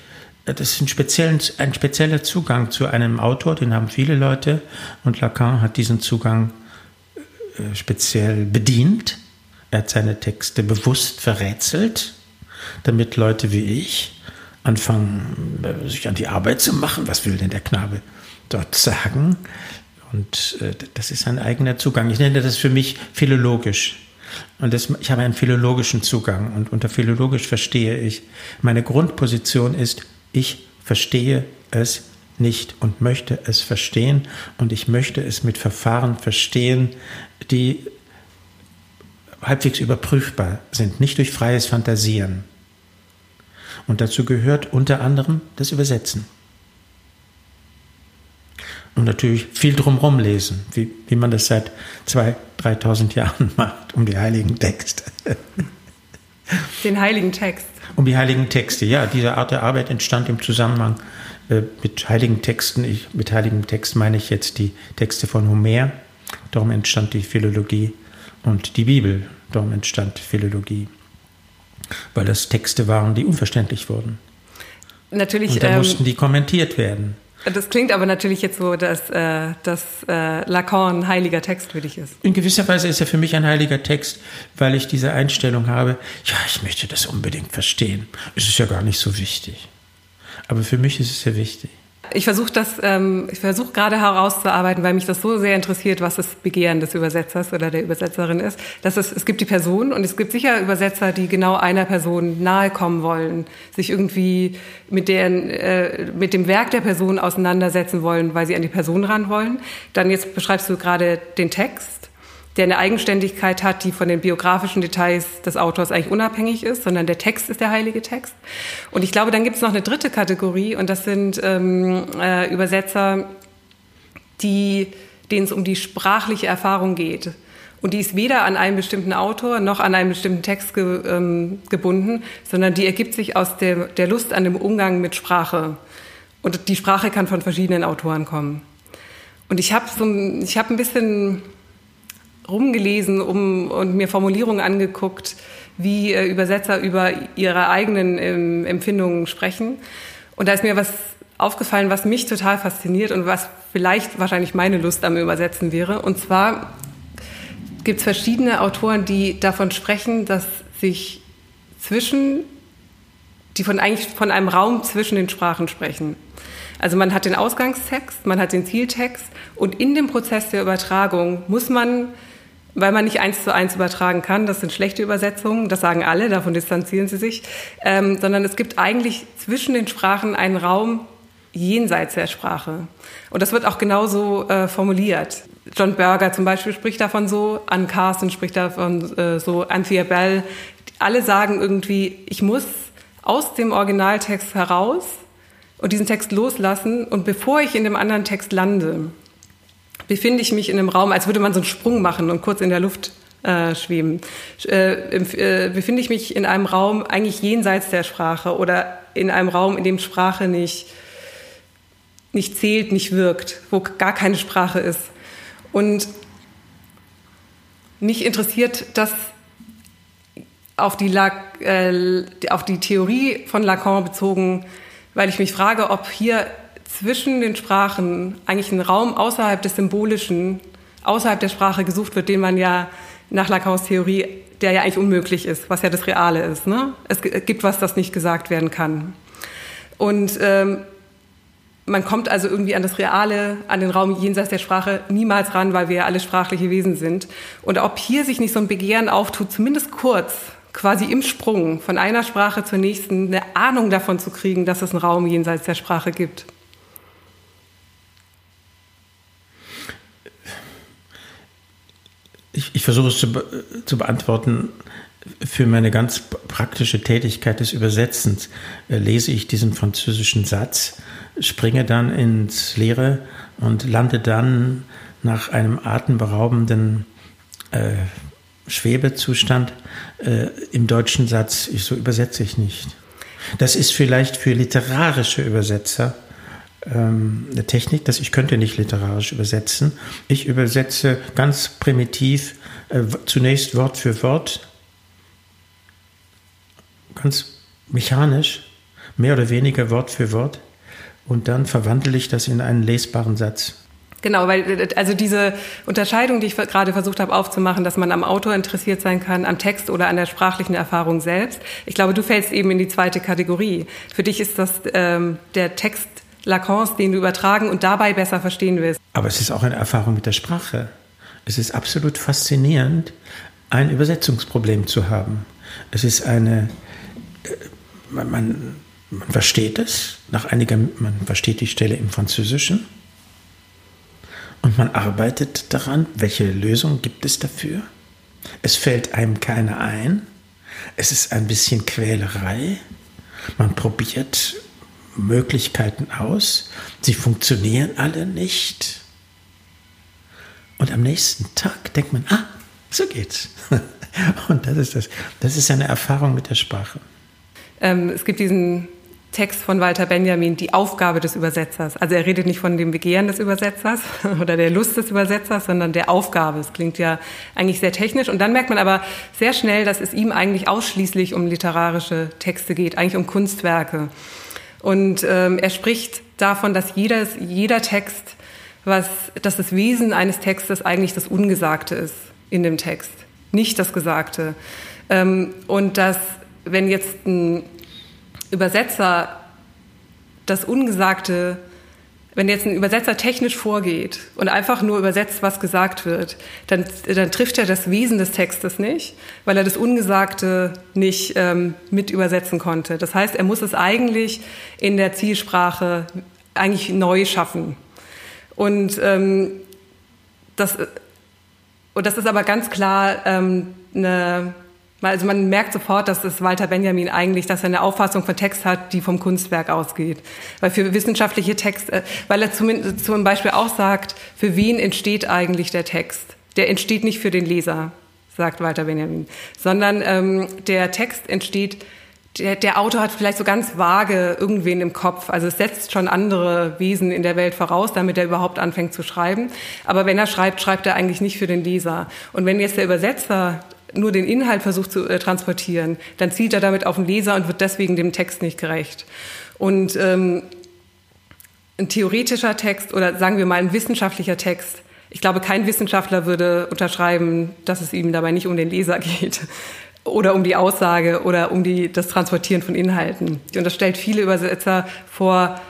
das ist ein, speziellen, ein spezieller Zugang zu einem Autor, den haben viele Leute und Lacan hat diesen Zugang äh, speziell bedient. Er hat seine Texte bewusst verrätselt, damit Leute wie ich anfangen, äh, sich an die Arbeit zu machen. Was will denn der Knabe dort sagen? Und äh, das ist ein eigener Zugang. Ich nenne das für mich philologisch. Und das, ich habe einen philologischen Zugang. Und unter philologisch verstehe ich, meine Grundposition ist, ich verstehe es nicht und möchte es verstehen und ich möchte es mit Verfahren verstehen, die halbwegs überprüfbar sind, nicht durch freies Fantasieren. Und dazu gehört unter anderem das Übersetzen. Und natürlich viel drumherum lesen, wie, wie man das seit 2.000, 3.000 Jahren macht, um die heiligen Texte. Den heiligen Text. Um die heiligen Texte, ja. Diese Art der Arbeit entstand im Zusammenhang äh, mit heiligen Texten. Ich, mit heiligen Text meine ich jetzt die Texte von Homer. Darum entstand die Philologie und die Bibel. Darum entstand Philologie. Weil das Texte waren, die unverständlich wurden. Natürlich. Und da ähm, mussten die kommentiert werden. Das klingt aber natürlich jetzt so, dass, äh, dass äh, Lacan ein heiliger Text für dich ist. In gewisser Weise ist er für mich ein heiliger Text, weil ich diese Einstellung habe, ja, ich möchte das unbedingt verstehen. Es ist ja gar nicht so wichtig. Aber für mich ist es sehr wichtig. Ich versuche das, ähm, ich versuche gerade herauszuarbeiten, weil mich das so sehr interessiert, was das Begehren des Übersetzers oder der Übersetzerin ist. Dass es, es gibt die Person und es gibt sicher Übersetzer, die genau einer Person nahe kommen wollen, sich irgendwie mit, deren, äh, mit dem Werk der Person auseinandersetzen wollen, weil sie an die Person ran wollen. Dann jetzt beschreibst du gerade den Text der eine Eigenständigkeit hat, die von den biografischen Details des Autors eigentlich unabhängig ist, sondern der Text ist der heilige Text. Und ich glaube, dann gibt es noch eine dritte Kategorie und das sind ähm, äh, Übersetzer, die, denen es um die sprachliche Erfahrung geht. Und die ist weder an einen bestimmten Autor noch an einen bestimmten Text ge, ähm, gebunden, sondern die ergibt sich aus der, der Lust an dem Umgang mit Sprache. Und die Sprache kann von verschiedenen Autoren kommen. Und ich habe so, ich hab ein bisschen rumgelesen um, und mir Formulierungen angeguckt, wie äh, Übersetzer über ihre eigenen ähm, Empfindungen sprechen. Und da ist mir was aufgefallen, was mich total fasziniert und was vielleicht wahrscheinlich meine Lust am Übersetzen wäre. Und zwar gibt es verschiedene Autoren, die davon sprechen, dass sich zwischen, die von eigentlich von einem Raum zwischen den Sprachen sprechen. Also man hat den Ausgangstext, man hat den Zieltext und in dem Prozess der Übertragung muss man weil man nicht eins zu eins übertragen kann. Das sind schlechte Übersetzungen, das sagen alle, davon distanzieren sie sich. Ähm, sondern es gibt eigentlich zwischen den Sprachen einen Raum jenseits der Sprache. Und das wird auch genauso äh, formuliert. John Berger zum Beispiel spricht davon so, Anne Carson spricht davon äh, so, Anthea Bell. Alle sagen irgendwie, ich muss aus dem Originaltext heraus und diesen Text loslassen und bevor ich in dem anderen Text lande, befinde ich mich in einem Raum, als würde man so einen Sprung machen und kurz in der Luft äh, schweben. Äh, äh, befinde ich mich in einem Raum eigentlich jenseits der Sprache oder in einem Raum, in dem Sprache nicht, nicht zählt, nicht wirkt, wo gar keine Sprache ist. Und mich interessiert das auf die, äh, auf die Theorie von Lacan bezogen, weil ich mich frage, ob hier zwischen den Sprachen eigentlich ein Raum außerhalb des Symbolischen, außerhalb der Sprache gesucht wird, den man ja nach Lacans Theorie, der ja eigentlich unmöglich ist, was ja das Reale ist. Ne? Es gibt was, das nicht gesagt werden kann. Und ähm, man kommt also irgendwie an das Reale, an den Raum jenseits der Sprache niemals ran, weil wir ja alle sprachliche Wesen sind. Und ob hier sich nicht so ein Begehren auftut, zumindest kurz, quasi im Sprung von einer Sprache zur nächsten, eine Ahnung davon zu kriegen, dass es einen Raum jenseits der Sprache gibt. Ich, ich versuche es zu, zu beantworten für meine ganz praktische Tätigkeit des Übersetzens äh, lese ich diesen französischen Satz, springe dann ins Leere und lande dann nach einem atemberaubenden äh, Schwebezustand äh, im deutschen Satz. Ich, so übersetze ich nicht. Das ist vielleicht für literarische Übersetzer ähm, eine Technik, dass ich könnte nicht literarisch übersetzen. Ich übersetze ganz primitiv äh, zunächst Wort für Wort ganz mechanisch, mehr oder weniger Wort für Wort. Und dann verwandle ich das in einen lesbaren Satz. Genau, weil also diese Unterscheidung, die ich gerade versucht habe aufzumachen, dass man am Autor interessiert sein kann, am Text oder an der sprachlichen Erfahrung selbst. Ich glaube, du fällst eben in die zweite Kategorie. Für dich ist das ähm, der Text Lacans, den du übertragen und dabei besser verstehen willst. Aber es ist auch eine Erfahrung mit der Sprache. Es ist absolut faszinierend, ein Übersetzungsproblem zu haben. Es ist eine man, man, man versteht es, nach einiger, man versteht die Stelle im Französischen und man arbeitet daran, welche Lösung gibt es dafür. Es fällt einem keine ein. Es ist ein bisschen Quälerei. Man probiert Möglichkeiten aus. Sie funktionieren alle nicht. Und am nächsten Tag denkt man, ah, so geht's. Und das ist das. Das ist eine Erfahrung mit der Sprache. Ähm, es gibt diesen Text von Walter Benjamin, die Aufgabe des Übersetzers. Also er redet nicht von dem Begehren des Übersetzers oder der Lust des Übersetzers, sondern der Aufgabe. Es klingt ja eigentlich sehr technisch. Und dann merkt man aber sehr schnell, dass es ihm eigentlich ausschließlich um literarische Texte geht, eigentlich um Kunstwerke. Und ähm, er spricht davon, dass jedes, jeder Text, was, dass das Wesen eines Textes eigentlich das Ungesagte ist in dem Text, nicht das Gesagte. Ähm, und dass wenn jetzt ein Übersetzer das Ungesagte, wenn jetzt ein Übersetzer technisch vorgeht und einfach nur übersetzt, was gesagt wird, dann, dann trifft er das Wesen des Textes nicht, weil er das Ungesagte nicht ähm, mit übersetzen konnte. Das heißt, er muss es eigentlich in der Zielsprache eigentlich neu schaffen. Und ähm, das, und das ist aber ganz klar ähm, eine also man merkt sofort, dass es Walter Benjamin eigentlich, dass er eine Auffassung von Text hat, die vom Kunstwerk ausgeht. Weil für wissenschaftliche Texte, äh, weil er zum, zum Beispiel auch sagt, für wen entsteht eigentlich der Text? Der entsteht nicht für den Leser, sagt Walter Benjamin, sondern ähm, der Text entsteht der, der, Autor hat vielleicht so ganz vage irgendwen im Kopf. Also es setzt schon andere Wesen in der Welt voraus, damit er überhaupt anfängt zu schreiben. Aber wenn er schreibt, schreibt er eigentlich nicht für den Leser. Und wenn jetzt der Übersetzer nur den Inhalt versucht zu äh, transportieren, dann zielt er damit auf den Leser und wird deswegen dem Text nicht gerecht. Und ähm, ein theoretischer Text oder sagen wir mal ein wissenschaftlicher Text, ich glaube, kein Wissenschaftler würde unterschreiben, dass es ihm dabei nicht um den Leser geht oder um die Aussage oder um die, das Transportieren von Inhalten. Und das stellt viele Übersetzer vor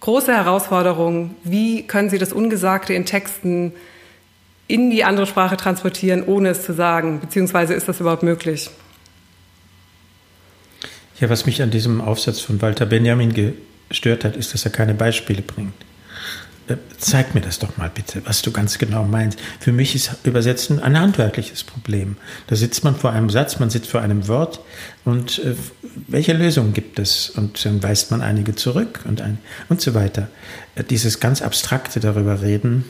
große Herausforderungen. Wie können sie das Ungesagte in Texten in die andere Sprache transportieren, ohne es zu sagen? Beziehungsweise ist das überhaupt möglich? Ja, was mich an diesem Aufsatz von Walter Benjamin gestört hat, ist, dass er keine Beispiele bringt. Äh, zeig mir das doch mal bitte, was du ganz genau meinst. Für mich ist Übersetzen ein handwerkliches Problem. Da sitzt man vor einem Satz, man sitzt vor einem Wort und äh, welche Lösung gibt es? Und dann weist man einige zurück und, ein, und so weiter. Äh, dieses ganz abstrakte darüber reden,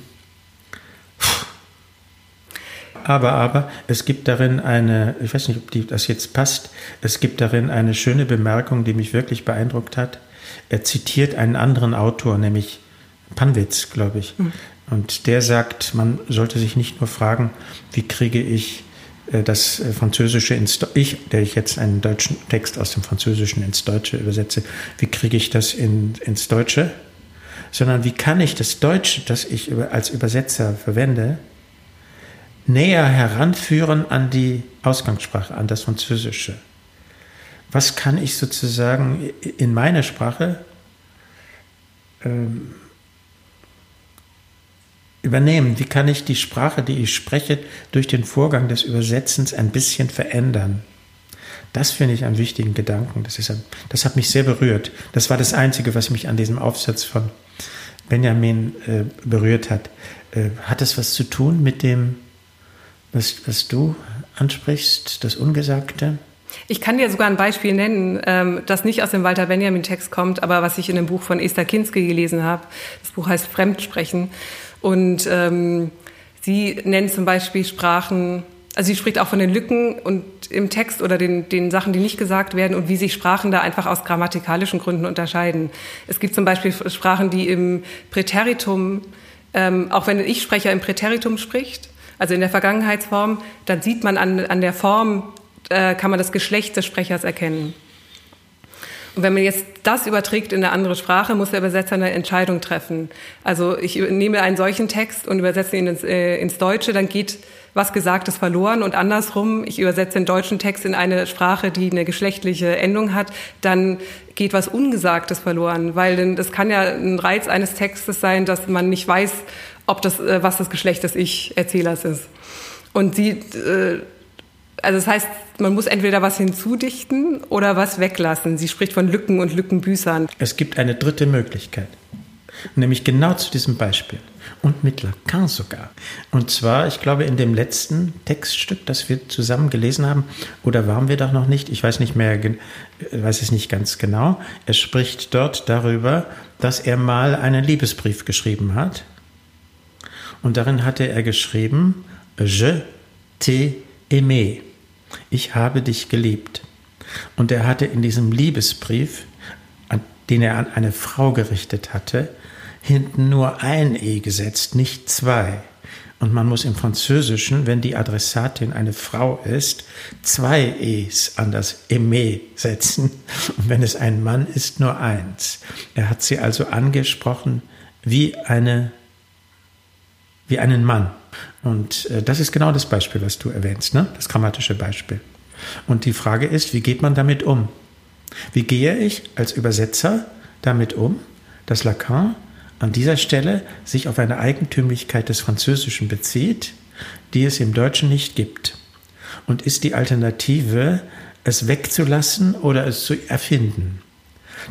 aber, aber, es gibt darin eine, ich weiß nicht, ob die, das jetzt passt, es gibt darin eine schöne Bemerkung, die mich wirklich beeindruckt hat. Er zitiert einen anderen Autor, nämlich Panwitz, glaube ich. Mhm. Und der sagt, man sollte sich nicht nur fragen, wie kriege ich äh, das äh, Französische ins Do ich, der ich jetzt einen deutschen Text aus dem Französischen ins Deutsche übersetze, wie kriege ich das in, ins Deutsche, sondern wie kann ich das Deutsche, das ich als Übersetzer verwende, näher heranführen an die Ausgangssprache, an das Französische. Was kann ich sozusagen in meiner Sprache ähm, übernehmen? Wie kann ich die Sprache, die ich spreche, durch den Vorgang des Übersetzens ein bisschen verändern? Das finde ich einen wichtigen Gedanken. Das, ist das hat mich sehr berührt. Das war das Einzige, was mich an diesem Aufsatz von Benjamin äh, berührt hat. Äh, hat es was zu tun mit dem, was, was du ansprichst, das Ungesagte? Ich kann dir sogar ein Beispiel nennen, ähm, das nicht aus dem Walter Benjamin-Text kommt, aber was ich in dem Buch von Esther Kinski gelesen habe. Das Buch heißt Fremdsprechen. Und ähm, sie nennt zum Beispiel Sprachen, also sie spricht auch von den Lücken und im Text oder den, den Sachen, die nicht gesagt werden und wie sich Sprachen da einfach aus grammatikalischen Gründen unterscheiden. Es gibt zum Beispiel Sprachen, die im Präteritum, ähm, auch wenn ich Sprecher im Präteritum spricht, also in der Vergangenheitsform, dann sieht man an, an der Form, äh, kann man das Geschlecht des Sprechers erkennen. Und wenn man jetzt das überträgt in eine andere Sprache, muss der Übersetzer eine Entscheidung treffen. Also ich nehme einen solchen Text und übersetze ihn ins, äh, ins Deutsche, dann geht was Gesagtes verloren und andersrum, ich übersetze den deutschen Text in eine Sprache, die eine geschlechtliche Endung hat, dann geht was Ungesagtes verloren, weil das kann ja ein Reiz eines Textes sein, dass man nicht weiß, ob das, äh, was das Geschlecht des Ich-Erzählers ist. Und sie, äh, also das heißt, man muss entweder was hinzudichten oder was weglassen. Sie spricht von Lücken und Lückenbüßern. Es gibt eine dritte Möglichkeit, nämlich genau zu diesem Beispiel und mit Lacan sogar. Und zwar, ich glaube, in dem letzten Textstück, das wir zusammen gelesen haben, oder waren wir doch noch nicht, ich weiß nicht mehr, äh, weiß es nicht ganz genau. Er spricht dort darüber, dass er mal einen Liebesbrief geschrieben hat. Und darin hatte er geschrieben, Je t'ai aimé. Ich habe dich geliebt. Und er hatte in diesem Liebesbrief, den er an eine Frau gerichtet hatte, hinten nur ein E gesetzt, nicht zwei. Und man muss im Französischen, wenn die Adressatin eine Frau ist, zwei E's an das Aimé setzen. Und wenn es ein Mann ist, nur eins. Er hat sie also angesprochen wie eine, wie einen Mann. Und äh, das ist genau das Beispiel, was du erwähnst, ne? das grammatische Beispiel. Und die Frage ist, wie geht man damit um? Wie gehe ich als Übersetzer damit um, dass Lacan an dieser Stelle sich auf eine Eigentümlichkeit des Französischen bezieht, die es im Deutschen nicht gibt. Und ist die Alternative, es wegzulassen oder es zu erfinden?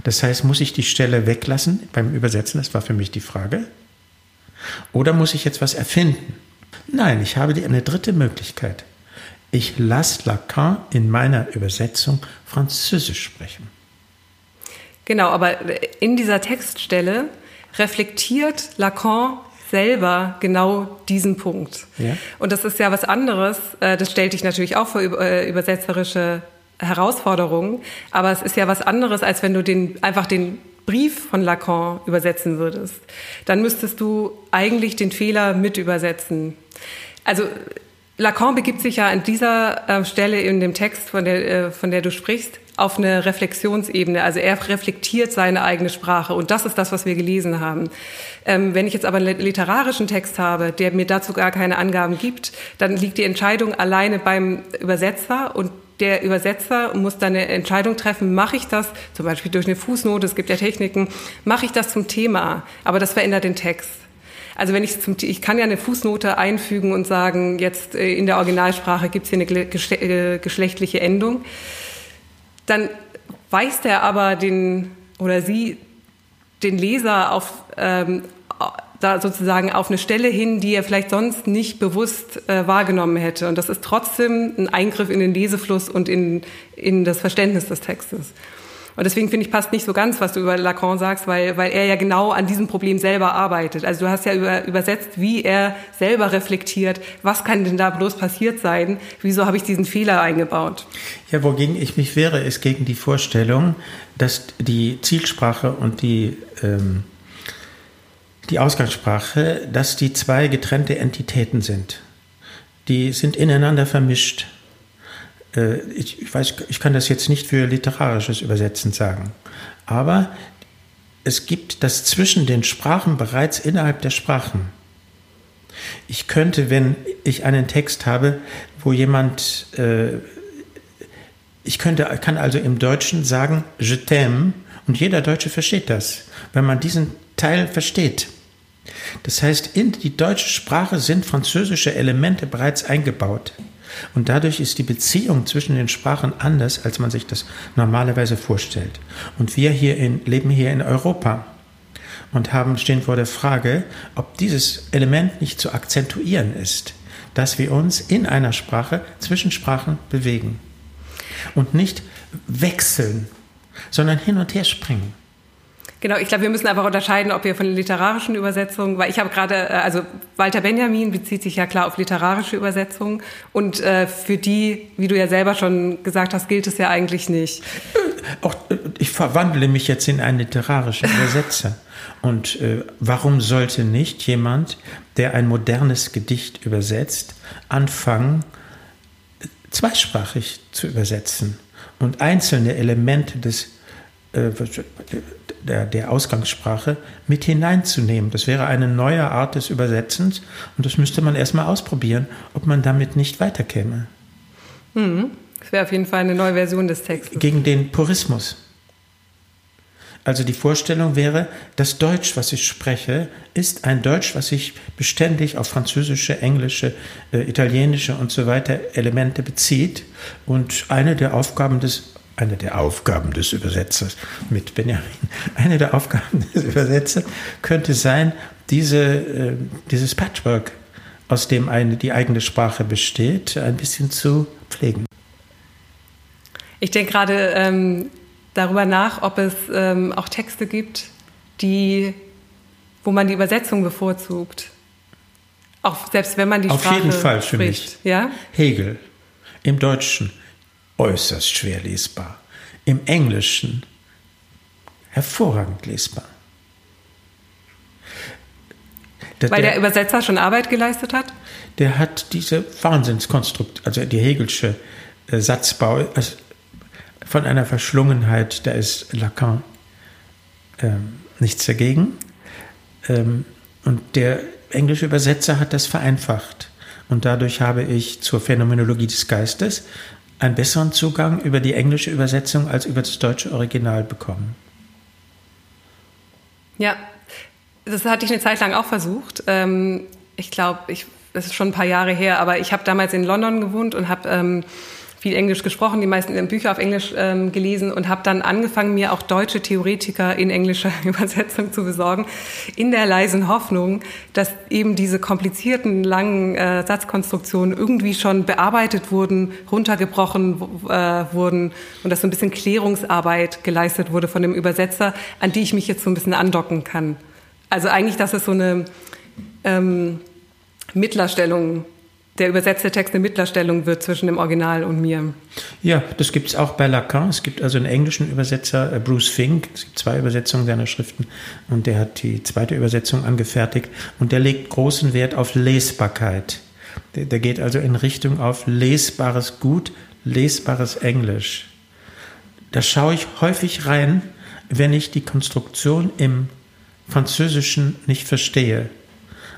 Das heißt, muss ich die Stelle weglassen beim Übersetzen? Das war für mich die Frage. Oder muss ich jetzt was erfinden? Nein, ich habe eine dritte Möglichkeit. Ich lasse Lacan in meiner Übersetzung Französisch sprechen. Genau, aber in dieser Textstelle reflektiert Lacan selber genau diesen Punkt. Ja. Und das ist ja was anderes. Äh, das stellt dich natürlich auch vor äh, übersetzerische Herausforderungen. Aber es ist ja was anderes, als wenn du den, einfach den Brief von Lacan übersetzen würdest. Dann müsstest du eigentlich den Fehler mit übersetzen. Also Lacan begibt sich ja an dieser äh, Stelle in dem Text, von der, von der du sprichst, auf eine Reflexionsebene. Also er reflektiert seine eigene Sprache und das ist das, was wir gelesen haben. Ähm, wenn ich jetzt aber einen literarischen Text habe, der mir dazu gar keine Angaben gibt, dann liegt die Entscheidung alleine beim Übersetzer und der Übersetzer muss dann eine Entscheidung treffen, mache ich das, zum Beispiel durch eine Fußnote, es gibt ja Techniken, mache ich das zum Thema, aber das verändert den Text. Also wenn ich zum, ich kann ja eine Fußnote einfügen und sagen, jetzt äh, in der Originalsprache gibt es hier eine äh, geschlechtliche Endung dann weist er aber den oder sie den Leser auf ähm, da sozusagen auf eine Stelle hin, die er vielleicht sonst nicht bewusst äh, wahrgenommen hätte. Und das ist trotzdem ein Eingriff in den Lesefluss und in, in das Verständnis des Textes. Und deswegen finde ich, passt nicht so ganz, was du über Lacan sagst, weil, weil er ja genau an diesem Problem selber arbeitet. Also du hast ja über, übersetzt, wie er selber reflektiert, was kann denn da bloß passiert sein, wieso habe ich diesen Fehler eingebaut. Ja, wogegen ich mich wehre, ist gegen die Vorstellung, dass die Zielsprache und die, ähm, die Ausgangssprache, dass die zwei getrennte Entitäten sind. Die sind ineinander vermischt. Äh, ich, ich, weiß, ich kann das jetzt nicht für literarisches Übersetzen sagen, aber es gibt das zwischen den Sprachen bereits innerhalb der Sprachen. Ich könnte, wenn ich einen Text habe, wo jemand, äh, ich könnte, kann also im Deutschen sagen, je t'aime, und jeder Deutsche versteht das. Wenn man diesen Teil versteht. Das heißt, in die deutsche Sprache sind französische Elemente bereits eingebaut. Und dadurch ist die Beziehung zwischen den Sprachen anders, als man sich das normalerweise vorstellt. Und wir hier in, leben hier in Europa und haben, stehen vor der Frage, ob dieses Element nicht zu akzentuieren ist, dass wir uns in einer Sprache zwischen Sprachen bewegen und nicht wechseln, sondern hin und her springen. Genau, ich glaube, wir müssen einfach unterscheiden, ob wir von literarischen Übersetzungen, weil ich habe gerade, äh, also Walter Benjamin bezieht sich ja klar auf literarische Übersetzungen und äh, für die, wie du ja selber schon gesagt hast, gilt es ja eigentlich nicht. Auch äh, ich verwandle mich jetzt in einen literarischen Übersetzer. Und äh, warum sollte nicht jemand, der ein modernes Gedicht übersetzt, anfangen, zweisprachig zu übersetzen und einzelne Elemente des äh, der, der Ausgangssprache mit hineinzunehmen. Das wäre eine neue Art des Übersetzens und das müsste man erstmal ausprobieren, ob man damit nicht weiterkäme. Mhm. Das wäre auf jeden Fall eine neue Version des Textes. Gegen den Purismus. Also die Vorstellung wäre, das Deutsch, was ich spreche, ist ein Deutsch, was sich beständig auf französische, englische, äh, italienische und so weiter Elemente bezieht. Und eine der Aufgaben des eine der Aufgaben des Übersetzers mit Benjamin, eine der Aufgaben des Übersetzers könnte sein, diese, äh, dieses Patchwork, aus dem eine, die eigene Sprache besteht, ein bisschen zu pflegen. Ich denke gerade ähm, darüber nach, ob es ähm, auch Texte gibt, die, wo man die Übersetzung bevorzugt. Auch selbst wenn man die Auf Sprache jeden Fall für spricht. mich. Ja? Hegel im Deutschen äußerst schwer lesbar. Im Englischen hervorragend lesbar. Der, Weil der, Übersetzer schon Arbeit geleistet hat? Der hat diese Wahnsinnskonstrukt, also die Hegelsche äh, Satzbau, also von einer Verschlungenheit, da ist Lacan ähm, nichts dagegen. Ähm, und der englische Übersetzer hat das vereinfacht. Und dadurch habe ich zur Phänomenologie des Geistes einen besseren Zugang über die englische Übersetzung als über das deutsche Original bekommen. Ja, das hatte ich eine Zeit lang auch versucht. Ähm, ich glaube, ich, das ist schon ein paar Jahre her, aber ich habe damals in London gewohnt und habe ähm, viel Englisch gesprochen, die meisten Bücher auf Englisch ähm, gelesen und habe dann angefangen, mir auch deutsche Theoretiker in englischer Übersetzung zu besorgen, in der leisen Hoffnung, dass eben diese komplizierten, langen äh, Satzkonstruktionen irgendwie schon bearbeitet wurden, runtergebrochen äh, wurden und dass so ein bisschen Klärungsarbeit geleistet wurde von dem Übersetzer, an die ich mich jetzt so ein bisschen andocken kann. Also eigentlich, dass es so eine ähm, Mittlerstellung der übersetzte Text eine Mittlerstellung wird zwischen dem Original und mir. Ja, das gibt es auch bei Lacan. Es gibt also einen englischen Übersetzer, äh, Bruce Fink. Es gibt zwei Übersetzungen seiner Schriften und der hat die zweite Übersetzung angefertigt und der legt großen Wert auf Lesbarkeit. Der, der geht also in Richtung auf lesbares, gut lesbares Englisch. Da schaue ich häufig rein, wenn ich die Konstruktion im Französischen nicht verstehe.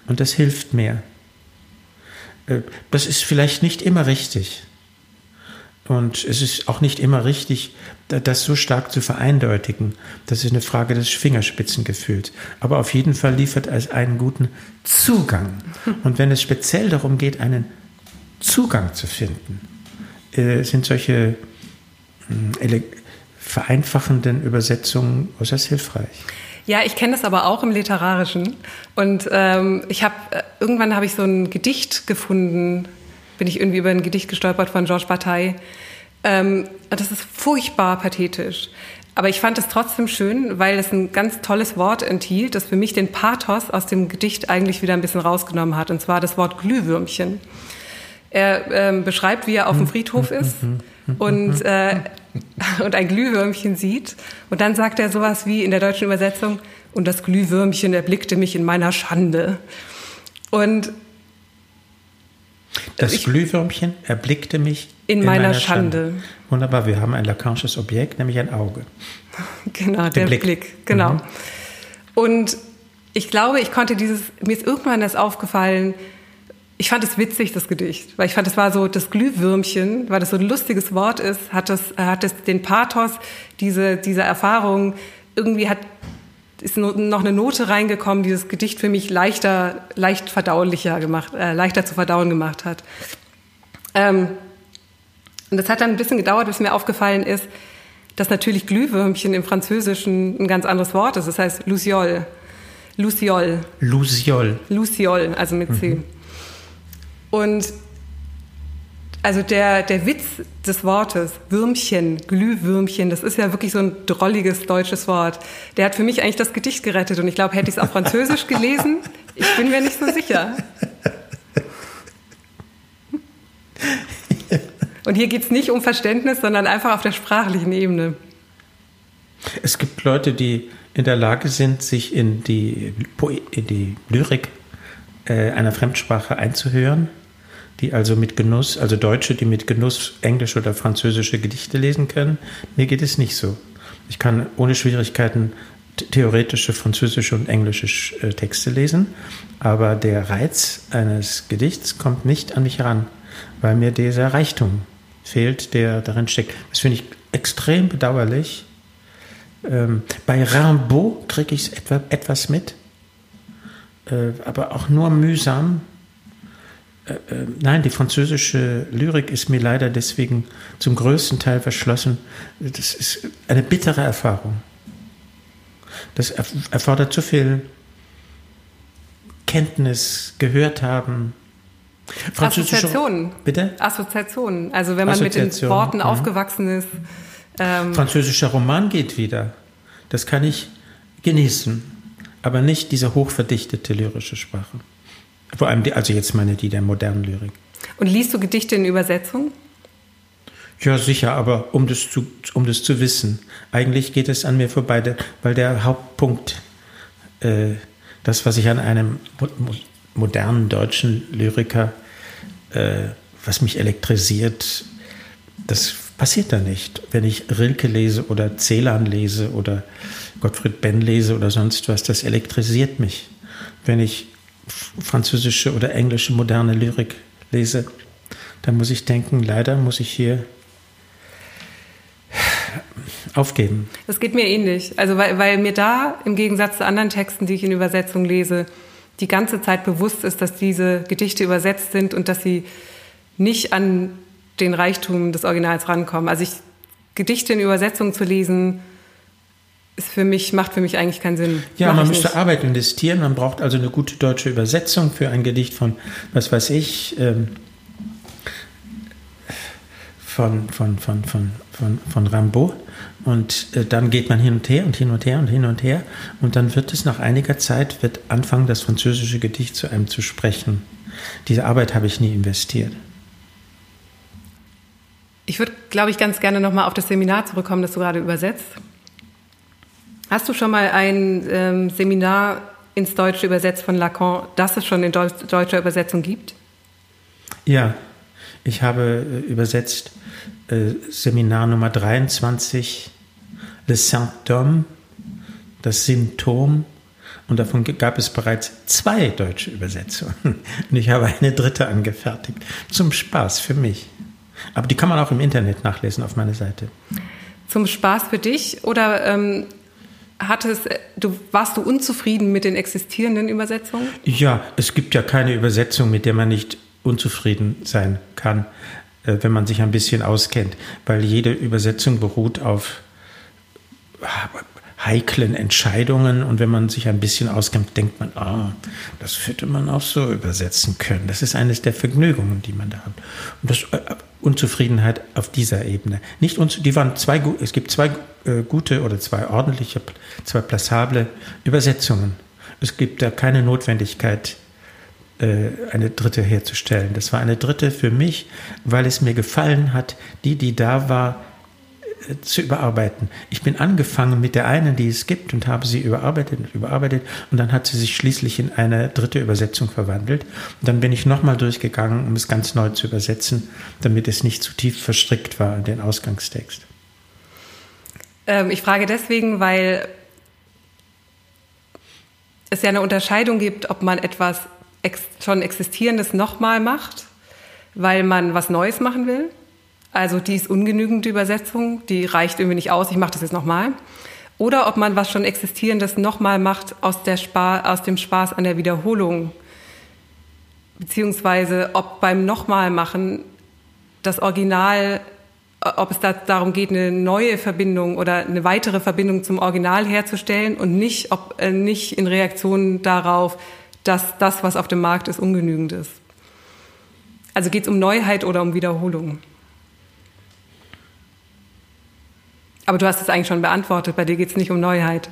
Und das hilft mir. Äh, das ist vielleicht nicht immer richtig. Und es ist auch nicht immer richtig, das so stark zu vereindeutigen. Das ist eine Frage des Fingerspitzengefühls. Aber auf jeden Fall liefert es einen guten Zugang. Und wenn es speziell darum geht, einen Zugang zu finden, äh, sind solche hm, vereinfachenden Übersetzungen äußerst hilfreich. Ja, ich kenne das aber auch im Literarischen. Und ähm, ich habe äh, irgendwann habe ich so ein Gedicht gefunden, bin ich irgendwie über ein Gedicht gestolpert von Georges Bataille. Ähm, das ist furchtbar pathetisch. Aber ich fand es trotzdem schön, weil es ein ganz tolles Wort enthielt, das für mich den Pathos aus dem Gedicht eigentlich wieder ein bisschen rausgenommen hat. Und zwar das Wort Glühwürmchen. Er ähm, beschreibt, wie er auf dem Friedhof ist und, äh, und ein Glühwürmchen sieht. Und dann sagt er sowas wie in der deutschen Übersetzung, und das Glühwürmchen erblickte mich in meiner Schande. Und das ich, Glühwürmchen erblickte mich in, in meiner, meiner Schande. Schande. Wunderbar, wir haben ein lakanisches Objekt, nämlich ein Auge. Genau, der Blick. Blick genau. Mhm. Und ich glaube, ich konnte dieses, mir ist irgendwann das aufgefallen, ich fand es witzig, das Gedicht, weil ich fand, es war so das Glühwürmchen, weil das so ein lustiges Wort ist, hat es, hat es den Pathos, diese, diese Erfahrung, irgendwie hat ist noch eine Note reingekommen, die das Gedicht für mich leichter, leicht verdaulicher gemacht, äh, leichter zu verdauen gemacht hat. Ähm, und das hat dann ein bisschen gedauert, bis mir aufgefallen ist, dass natürlich Glühwürmchen im Französischen ein ganz anderes Wort ist. Das heißt Luciole. Luciole. Luciole. Luciole, also mit C. Mhm. Und also der, der Witz des Wortes, Würmchen, Glühwürmchen, das ist ja wirklich so ein drolliges deutsches Wort. Der hat für mich eigentlich das Gedicht gerettet und ich glaube, hätte ich es auf Französisch gelesen, ich bin mir nicht so sicher. Und hier geht es nicht um Verständnis, sondern einfach auf der sprachlichen Ebene. Es gibt Leute, die in der Lage sind, sich in die, in die Lyrik äh, einer Fremdsprache einzuhören, die also mit Genuss, also Deutsche, die mit Genuss englische oder französische Gedichte lesen können. Mir geht es nicht so. Ich kann ohne Schwierigkeiten theoretische französische und englische äh, Texte lesen, aber der Reiz eines Gedichts kommt nicht an mich heran, weil mir dieser Reichtum fehlt, der darin steckt. Das finde ich extrem bedauerlich. Ähm, bei Rimbaud kriege ich etwa, etwas mit, aber auch nur mühsam. Äh, äh, nein, die französische Lyrik ist mir leider deswegen zum größten Teil verschlossen. Das ist eine bittere Erfahrung. Das erfordert zu viel Kenntnis, gehört haben, Assoziationen. Bitte? Assoziationen. Also wenn man mit den Worten mhm. aufgewachsen ist. Ähm Französischer Roman geht wieder. Das kann ich genießen. Aber nicht diese hochverdichtete lyrische Sprache. Vor allem, die, also jetzt meine die der modernen Lyrik. Und liest du Gedichte in Übersetzung? Ja, sicher, aber um das zu, um das zu wissen. Eigentlich geht es an mir vorbei, weil der Hauptpunkt, äh, das, was ich an einem modernen deutschen Lyriker, äh, was mich elektrisiert, das passiert da nicht. Wenn ich Rilke lese oder Celan lese oder Gottfried Benn lese oder sonst was, das elektrisiert mich. Wenn ich französische oder englische moderne Lyrik lese, dann muss ich denken, leider muss ich hier aufgeben. Das geht mir ähnlich. Also weil, weil mir da im Gegensatz zu anderen Texten, die ich in Übersetzung lese, die ganze Zeit bewusst ist, dass diese Gedichte übersetzt sind und dass sie nicht an den Reichtum des Originals rankommen. Also ich, Gedichte in Übersetzung zu lesen, ist für mich, macht für mich eigentlich keinen Sinn. Ja, Mach man müsste nicht. Arbeit investieren. Man braucht also eine gute deutsche Übersetzung für ein Gedicht von, was weiß ich, ähm, von, von, von, von, von, von Rimbaud. Und äh, dann geht man hin und her und hin und her und hin und her. Und dann wird es nach einiger Zeit, wird anfangen, das französische Gedicht zu einem zu sprechen. Diese Arbeit habe ich nie investiert. Ich würde, glaube ich, ganz gerne nochmal auf das Seminar zurückkommen, das du gerade übersetzt. Hast du schon mal ein ähm, Seminar ins Deutsche übersetzt von Lacan, das es schon in deutscher Übersetzung gibt? Ja, ich habe äh, übersetzt äh, Seminar Nummer 23 Le Symptôme, das Symptom. Und davon gab es bereits zwei deutsche Übersetzungen. Und ich habe eine dritte angefertigt. Zum Spaß für mich. Aber die kann man auch im Internet nachlesen auf meiner Seite. Zum Spaß für dich oder ähm, hattest, du, warst du unzufrieden mit den existierenden Übersetzungen? Ja, es gibt ja keine Übersetzung, mit der man nicht unzufrieden sein kann, äh, wenn man sich ein bisschen auskennt, weil jede Übersetzung beruht auf heiklen Entscheidungen und wenn man sich ein bisschen auskennt, denkt man, ah, das hätte man auch so übersetzen können. Das ist eines der Vergnügungen, die man da hat. Und das äh, Unzufriedenheit auf dieser Ebene. Nicht uns, die waren zwei, es gibt zwei äh, gute oder zwei ordentliche, zwei plassable Übersetzungen. Es gibt da keine Notwendigkeit, äh, eine dritte herzustellen. Das war eine dritte für mich, weil es mir gefallen hat, die, die da war, zu überarbeiten. Ich bin angefangen mit der einen, die es gibt, und habe sie überarbeitet und überarbeitet. Und dann hat sie sich schließlich in eine dritte Übersetzung verwandelt. Und dann bin ich nochmal durchgegangen, um es ganz neu zu übersetzen, damit es nicht zu tief verstrickt war in den Ausgangstext. Ähm, ich frage deswegen, weil es ja eine Unterscheidung gibt, ob man etwas ex schon Existierendes nochmal macht, weil man was Neues machen will also die ist ungenügend, die Übersetzung, die reicht irgendwie nicht aus, ich mache das jetzt nochmal. oder ob man was schon Existierendes nochmal macht aus, der Spa aus dem Spaß an der Wiederholung. Beziehungsweise ob beim nochmal machen das Original, ob es da darum geht, eine neue Verbindung oder eine weitere Verbindung zum Original herzustellen und nicht, ob, äh, nicht in Reaktion darauf, dass das, was auf dem Markt ist, ungenügend ist. Also geht es um Neuheit oder um Wiederholung? Aber du hast es eigentlich schon beantwortet. Bei dir geht es nicht um Neuheit.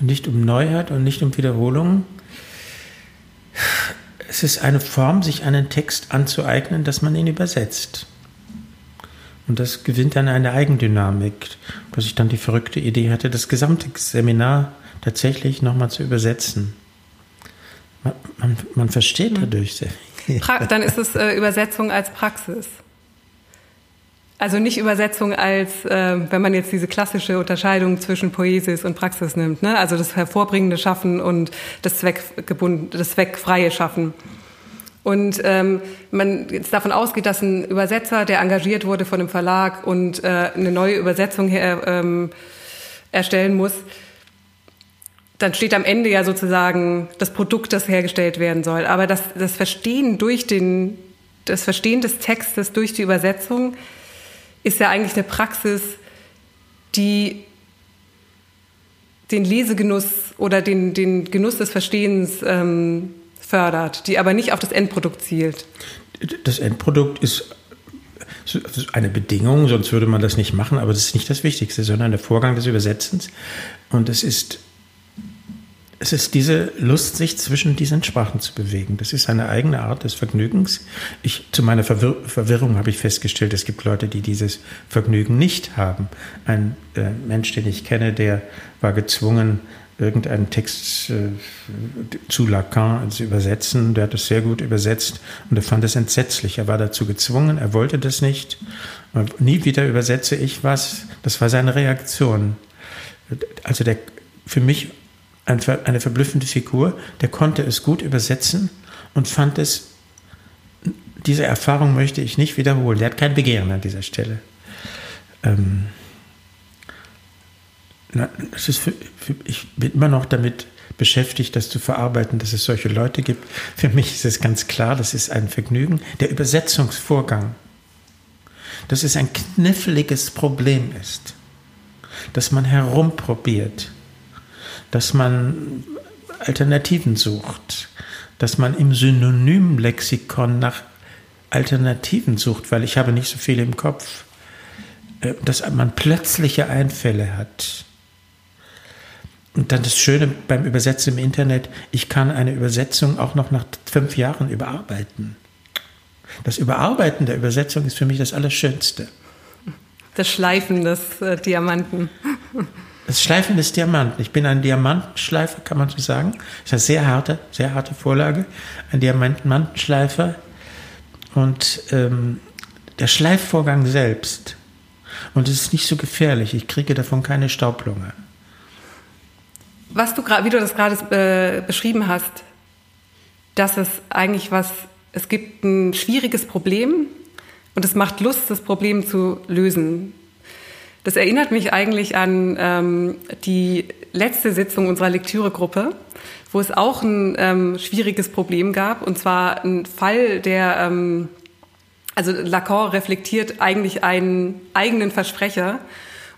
Nicht um Neuheit und nicht um Wiederholung. Es ist eine Form, sich einen Text anzueignen, dass man ihn übersetzt. Und das gewinnt dann eine Eigendynamik, dass ich dann die verrückte Idee hatte, das gesamte Seminar tatsächlich nochmal zu übersetzen. Man, man, man versteht hm. dadurch sehr viel. Dann ist es äh, Übersetzung als Praxis. Also nicht Übersetzung als, äh, wenn man jetzt diese klassische Unterscheidung zwischen Poesis und Praxis nimmt, ne? also das hervorbringende Schaffen und das das zweckfreie Schaffen. Und ähm, man jetzt davon ausgeht, dass ein Übersetzer, der engagiert wurde von einem Verlag und äh, eine neue Übersetzung her, ähm, erstellen muss, dann steht am Ende ja sozusagen das Produkt, das hergestellt werden soll. Aber das, das Verstehen durch den, das Verstehen des Textes durch die Übersetzung ist ja eigentlich eine Praxis, die den Lesegenuss oder den, den Genuss des Verstehens ähm, fördert, die aber nicht auf das Endprodukt zielt. Das Endprodukt ist eine Bedingung, sonst würde man das nicht machen, aber das ist nicht das Wichtigste, sondern der Vorgang des Übersetzens. Und es ist es ist diese Lust, sich zwischen diesen Sprachen zu bewegen. Das ist eine eigene Art des Vergnügens. Ich, zu meiner Verwir Verwirrung habe ich festgestellt, es gibt Leute, die dieses Vergnügen nicht haben. Ein äh, Mensch, den ich kenne, der war gezwungen, irgendeinen Text äh, zu Lacan zu übersetzen. Der hat es sehr gut übersetzt und er fand es entsetzlich. Er war dazu gezwungen, er wollte das nicht. Nie wieder übersetze ich was. Das war seine Reaktion. Also der für mich eine verblüffende Figur, der konnte es gut übersetzen und fand es, diese Erfahrung möchte ich nicht wiederholen. Der hat kein Begehren an dieser Stelle. Ähm, na, für, für, ich bin immer noch damit beschäftigt, das zu verarbeiten, dass es solche Leute gibt. Für mich ist es ganz klar, das ist ein Vergnügen. Der Übersetzungsvorgang, dass es ein kniffliges Problem ist, dass man herumprobiert dass man Alternativen sucht, dass man im Synonymlexikon nach Alternativen sucht, weil ich habe nicht so viel im Kopf, äh, dass man plötzliche Einfälle hat. Und dann das Schöne beim Übersetzen im Internet, ich kann eine Übersetzung auch noch nach fünf Jahren überarbeiten. Das Überarbeiten der Übersetzung ist für mich das Allerschönste. Das Schleifen des äh, Diamanten. Das Schleifen des Diamanten. Ich bin ein Diamantenschleifer, kann man so sagen. Das ist eine sehr harte, sehr harte Vorlage. Ein Diamantenschleifer. Und ähm, der Schleifvorgang selbst. Und es ist nicht so gefährlich. Ich kriege davon keine Staublunge. Was du gerade, wie du das gerade äh, beschrieben hast, dass es eigentlich was, es gibt ein schwieriges Problem und es macht Lust, das Problem zu lösen. Das erinnert mich eigentlich an ähm, die letzte Sitzung unserer Lektüregruppe, wo es auch ein ähm, schwieriges Problem gab, und zwar ein Fall, der, ähm, also Lacan reflektiert eigentlich einen eigenen Versprecher,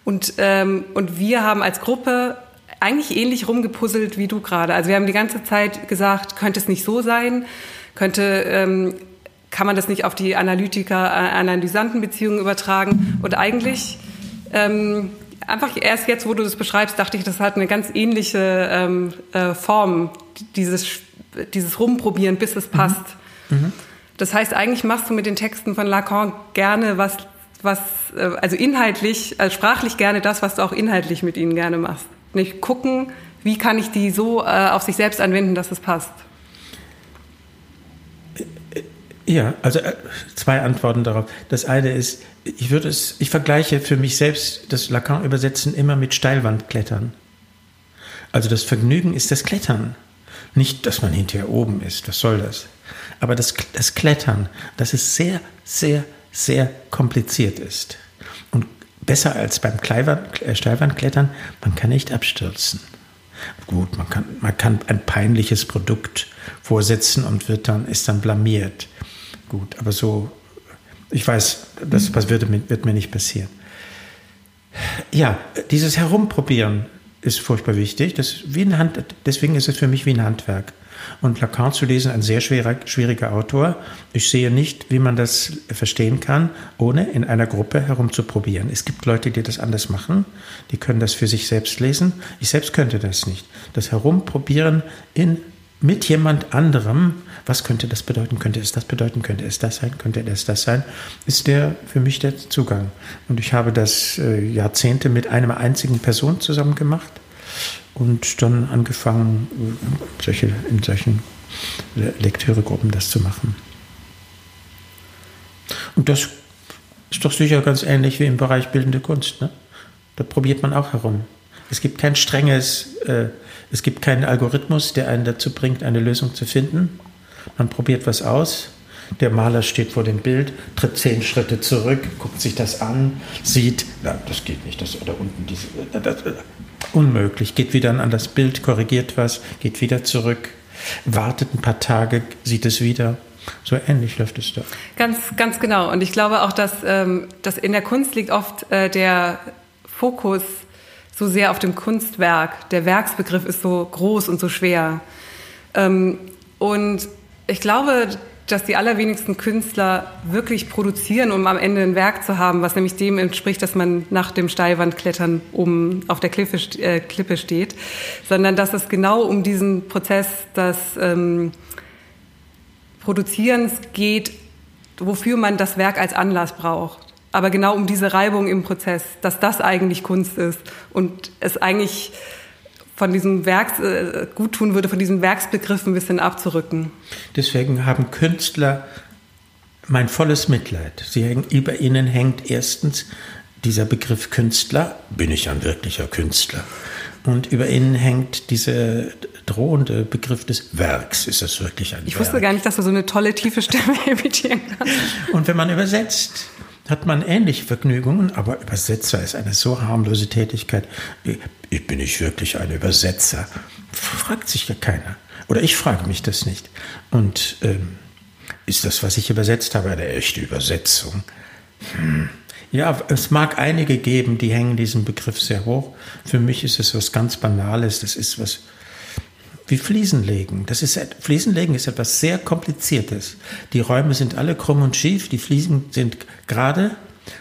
und, ähm, und wir haben als Gruppe eigentlich ähnlich rumgepuzzelt wie du gerade. Also wir haben die ganze Zeit gesagt, könnte es nicht so sein, könnte ähm, kann man das nicht auf die Analytiker-Analysanten-Beziehungen übertragen? Und eigentlich ähm, einfach erst jetzt, wo du das beschreibst, dachte ich, das hat eine ganz ähnliche ähm, äh, Form, dieses, dieses Rumprobieren, bis es passt. Mhm. Mhm. Das heißt, eigentlich machst du mit den Texten von Lacan gerne was, was äh, also inhaltlich, also sprachlich gerne das, was du auch inhaltlich mit ihnen gerne machst. Nicht gucken, wie kann ich die so äh, auf sich selbst anwenden, dass es passt. Ja, also äh, zwei Antworten darauf. Das eine ist, ich würde es, ich vergleiche für mich selbst das Lacan-Übersetzen immer mit Steilwandklettern. Also das Vergnügen ist das Klettern. Nicht, dass man hinterher oben ist, was soll das? Aber das, das Klettern, dass es sehr, sehr, sehr kompliziert ist. Und besser als beim äh, Steilwandklettern, man kann nicht abstürzen. Gut, man kann, man kann ein peinliches Produkt vorsetzen und wird dann, ist dann blamiert. Gut, aber so, ich weiß, das, das wird, wird mir nicht passieren. Ja, dieses Herumprobieren ist furchtbar wichtig. Das wie ein Hand, deswegen ist es für mich wie ein Handwerk. Und Lacan zu lesen, ein sehr schwerer, schwieriger Autor. Ich sehe nicht, wie man das verstehen kann, ohne in einer Gruppe herumzuprobieren. Es gibt Leute, die das anders machen. Die können das für sich selbst lesen. Ich selbst könnte das nicht. Das Herumprobieren in, mit jemand anderem, was könnte das bedeuten? Könnte es das bedeuten? Könnte es das sein? Könnte es das sein? Ist der für mich der Zugang. Und ich habe das äh, Jahrzehnte mit einer einzigen Person zusammen gemacht und dann angefangen, solche, in solchen Lektüregruppen das zu machen. Und das ist doch sicher ganz ähnlich wie im Bereich bildende Kunst. Ne? Da probiert man auch herum. Es gibt kein strenges, äh, es gibt keinen Algorithmus, der einen dazu bringt, eine Lösung zu finden. Man probiert was aus. Der Maler steht vor dem Bild, tritt zehn Schritte zurück, guckt sich das an, sieht, na, das geht nicht, das oder unten diese, das, unmöglich, geht wieder an das Bild, korrigiert was, geht wieder zurück, wartet ein paar Tage, sieht es wieder. So ähnlich läuft es da. Ganz, ganz genau. Und ich glaube auch, dass, ähm, dass in der Kunst liegt oft äh, der Fokus so sehr auf dem Kunstwerk. Der Werksbegriff ist so groß und so schwer. Ähm, und ich glaube, dass die allerwenigsten Künstler wirklich produzieren, um am Ende ein Werk zu haben, was nämlich dem entspricht, dass man nach dem Steilwandklettern oben auf der Klippe, äh, Klippe steht, sondern dass es genau um diesen Prozess des ähm, Produzierens geht, wofür man das Werk als Anlass braucht. Aber genau um diese Reibung im Prozess, dass das eigentlich Kunst ist und es eigentlich von diesem Werks äh, gut tun würde, von diesem Werksbegriff ein bisschen abzurücken. Deswegen haben Künstler mein volles Mitleid. Sie hängen, über ihnen hängt erstens dieser Begriff Künstler. Bin ich ein wirklicher Künstler? Und über ihnen hängt dieser drohende Begriff des Werks. Ist das wirklich ein Ich Werk? wusste gar nicht, dass du so eine tolle tiefe Stimme imitieren kannst. Und wenn man übersetzt, hat man ähnliche Vergnügungen, aber Übersetzer ist eine so harmlose Tätigkeit. Ich bin ich wirklich ein Übersetzer? Fragt sich ja keiner. Oder ich frage mich das nicht. Und ähm, ist das, was ich übersetzt habe, eine echte Übersetzung? Hm. Ja, es mag einige geben, die hängen diesen Begriff sehr hoch. Für mich ist es was ganz Banales. Das ist was wie Fliesenlegen. Das ist, Fliesenlegen ist etwas sehr Kompliziertes. Die Räume sind alle krumm und schief, die Fliesen sind gerade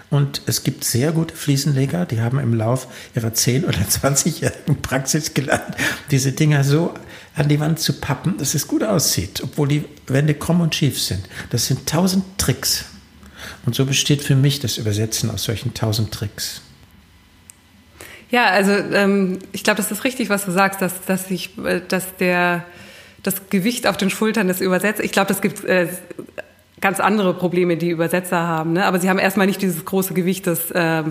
und es gibt sehr gute Fliesenleger, die haben im Lauf ihrer 10 oder 20-jährigen Praxis gelernt, diese Dinger so an die Wand zu pappen, dass es gut aussieht, obwohl die Wände krumm und schief sind. Das sind tausend Tricks. Und so besteht für mich das Übersetzen aus solchen tausend Tricks. Ja, also ähm, ich glaube, das ist richtig, was du sagst, dass, dass, ich, äh, dass der, das Gewicht auf den Schultern des Übersetzers, ich glaube, es gibt äh, ganz andere Probleme, die Übersetzer haben. Ne? Aber sie haben erstmal nicht dieses große Gewicht des äh,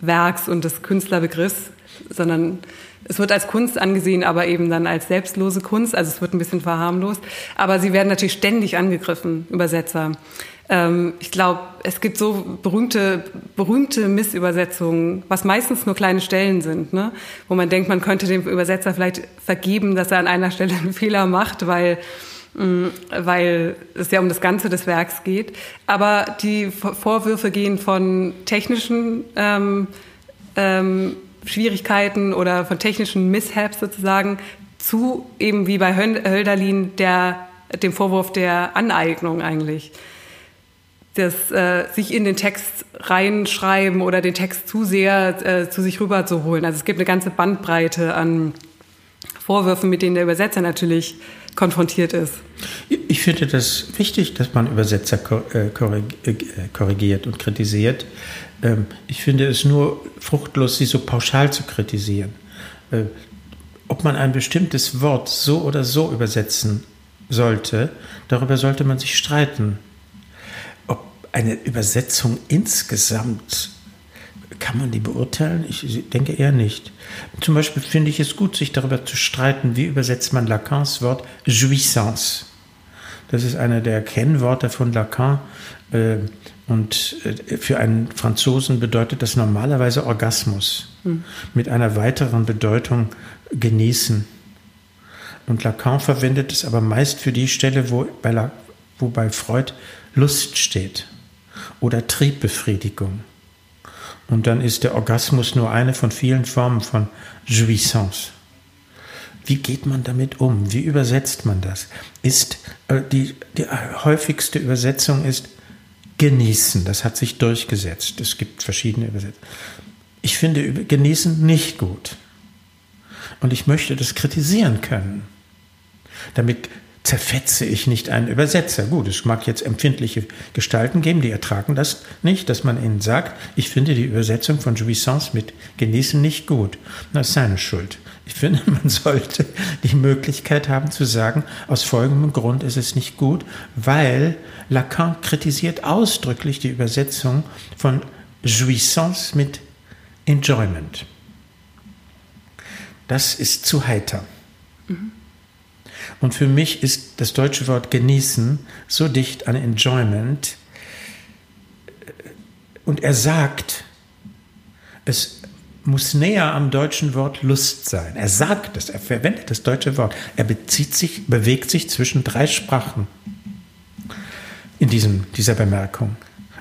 Werks und des Künstlerbegriffs, sondern es wird als Kunst angesehen, aber eben dann als selbstlose Kunst. Also es wird ein bisschen verharmlost. Aber sie werden natürlich ständig angegriffen, Übersetzer. Ähm, ich glaube, es gibt so berühmte, berühmte Missübersetzungen, was meistens nur kleine Stellen sind, ne? wo man denkt, man könnte dem Übersetzer vielleicht vergeben, dass er an einer Stelle einen Fehler macht, weil mm, weil es ja um das Ganze des Werks geht. Aber die Vorwürfe gehen von technischen ähm, ähm, Schwierigkeiten oder von technischen Mishaps sozusagen zu eben wie bei Hölderlin der, dem Vorwurf der Aneignung eigentlich das äh, sich in den Text reinschreiben oder den Text zu sehr äh, zu sich rüber zu holen. Also es gibt eine ganze Bandbreite an Vorwürfen, mit denen der Übersetzer natürlich konfrontiert ist. Ich finde das wichtig, dass man Übersetzer äh, äh, korrigiert und kritisiert. Ähm, ich finde es nur fruchtlos, sie so pauschal zu kritisieren. Äh, ob man ein bestimmtes Wort so oder so übersetzen sollte, darüber sollte man sich streiten eine Übersetzung insgesamt, kann man die beurteilen? Ich denke eher nicht. Zum Beispiel finde ich es gut, sich darüber zu streiten, wie übersetzt man Lacans Wort Jouissance. Das ist einer der Kennworte von Lacan. Äh, und äh, für einen Franzosen bedeutet das normalerweise Orgasmus. Hm. Mit einer weiteren Bedeutung genießen. Und Lacan verwendet es aber meist für die Stelle, wo bei, La, wo bei Freud Lust steht oder Triebbefriedigung. Und dann ist der Orgasmus nur eine von vielen Formen von Jouissance. Wie geht man damit um? Wie übersetzt man das? Ist äh, die, die häufigste Übersetzung ist genießen. Das hat sich durchgesetzt. Es gibt verschiedene Übersetzungen. Ich finde genießen nicht gut. Und ich möchte das kritisieren können. Damit zerfetze ich nicht einen Übersetzer. Gut, es mag jetzt empfindliche Gestalten geben, die ertragen das nicht, dass man ihnen sagt, ich finde die Übersetzung von Jouissance mit genießen nicht gut. Das ist seine Schuld. Ich finde, man sollte die Möglichkeit haben zu sagen, aus folgendem Grund ist es nicht gut, weil Lacan kritisiert ausdrücklich die Übersetzung von Jouissance mit Enjoyment. Das ist zu heiter. Mhm. Und für mich ist das deutsche Wort genießen so dicht an Enjoyment. Und er sagt, es muss näher am deutschen Wort Lust sein. Er sagt es, er verwendet das deutsche Wort. Er bezieht sich, bewegt sich zwischen drei Sprachen in diesem, dieser Bemerkung.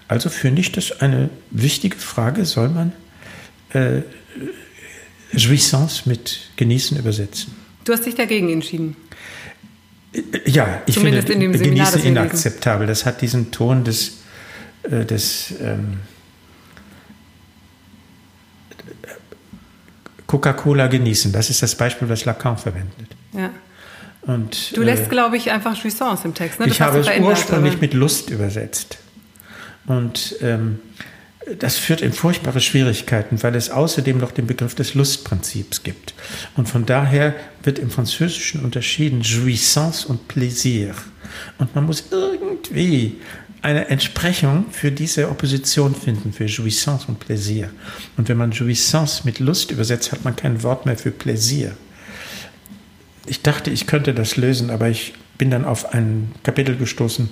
Also finde ich das eine wichtige Frage, soll man äh, Jouissance mit genießen übersetzen. Du hast dich dagegen entschieden. Ja, ich Zumindest finde in dem Seminar, genießen inakzeptabel. Das hat diesen Ton des, äh, des ähm, Coca-Cola genießen. Das ist das Beispiel, was Lacan verwendet. Ja. Und, du lässt, äh, glaube ich, einfach Jouissance im Text. Ne? ich habe es ursprünglich mit Lust übersetzt. Und ähm, das führt in furchtbare Schwierigkeiten, weil es außerdem noch den Begriff des Lustprinzips gibt. Und von daher wird im Französischen unterschieden Jouissance und Plaisir. Und man muss irgendwie eine Entsprechung für diese Opposition finden, für Jouissance und Plaisir. Und wenn man Jouissance mit Lust übersetzt, hat man kein Wort mehr für Plaisir. Ich dachte, ich könnte das lösen, aber ich bin dann auf ein Kapitel gestoßen,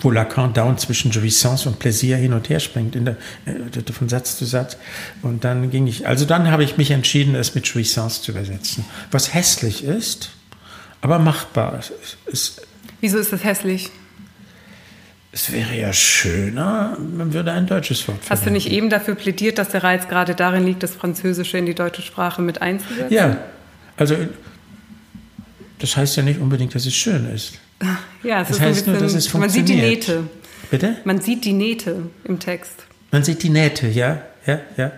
wo Lacan down zwischen Jouissance und Plaisir hin und her springt, der, äh, von Satz zu Satz. Und dann ging ich, also dann habe ich mich entschieden, es mit Jouissance zu übersetzen. Was hässlich ist, aber machbar. Es, Wieso ist das hässlich? Es wäre ja schöner, man würde ein deutsches Wort Hast verwenden. du nicht eben dafür plädiert, dass der Reiz gerade darin liegt, das Französische in die deutsche Sprache mit einzusetzen? Ja, also das heißt ja nicht unbedingt, dass es schön ist. Ja, es das ist heißt bisschen, nur, dass es funktioniert. Man sieht die Nähte. Bitte? Man sieht die Nähte im Text. Man sieht die Nähte, ja, ja, ja.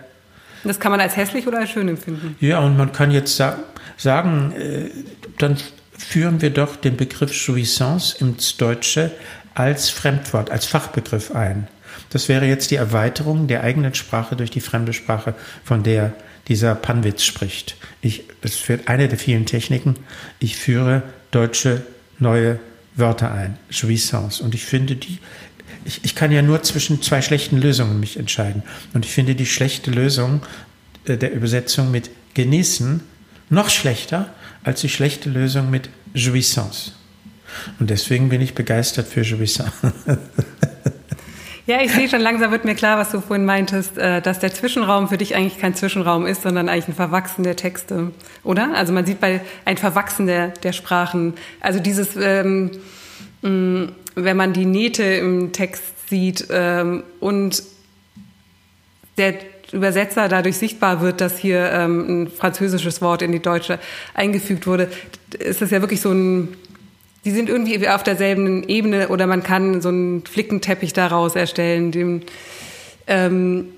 Das kann man als hässlich oder als schön empfinden. Ja, und man kann jetzt sa sagen, äh, dann führen wir doch den Begriff Jouissance ins Deutsche als Fremdwort, als Fachbegriff ein. Das wäre jetzt die Erweiterung der eigenen Sprache durch die fremde Sprache, von der dieser Panwitz spricht. Ich, das wird eine der vielen Techniken. Ich führe deutsche neue Wörter ein, Jouissance. Und ich finde die, ich, ich kann ja nur zwischen zwei schlechten Lösungen mich entscheiden. Und ich finde die schlechte Lösung äh, der Übersetzung mit genießen noch schlechter als die schlechte Lösung mit Jouissance. Und deswegen bin ich begeistert für Jouissance. Ja, ich sehe schon langsam wird mir klar, was du vorhin meintest, äh, dass der Zwischenraum für dich eigentlich kein Zwischenraum ist, sondern eigentlich ein Verwachsen der Texte, oder? Also man sieht bei ein Verwachsen der, der Sprachen. Also dieses, ähm, wenn man die Nähte im Text sieht ähm, und der Übersetzer dadurch sichtbar wird, dass hier ähm, ein französisches Wort in die deutsche eingefügt wurde, ist das ja wirklich so ein die sind irgendwie auf derselben Ebene oder man kann so einen Flickenteppich daraus erstellen. Dem, ähm,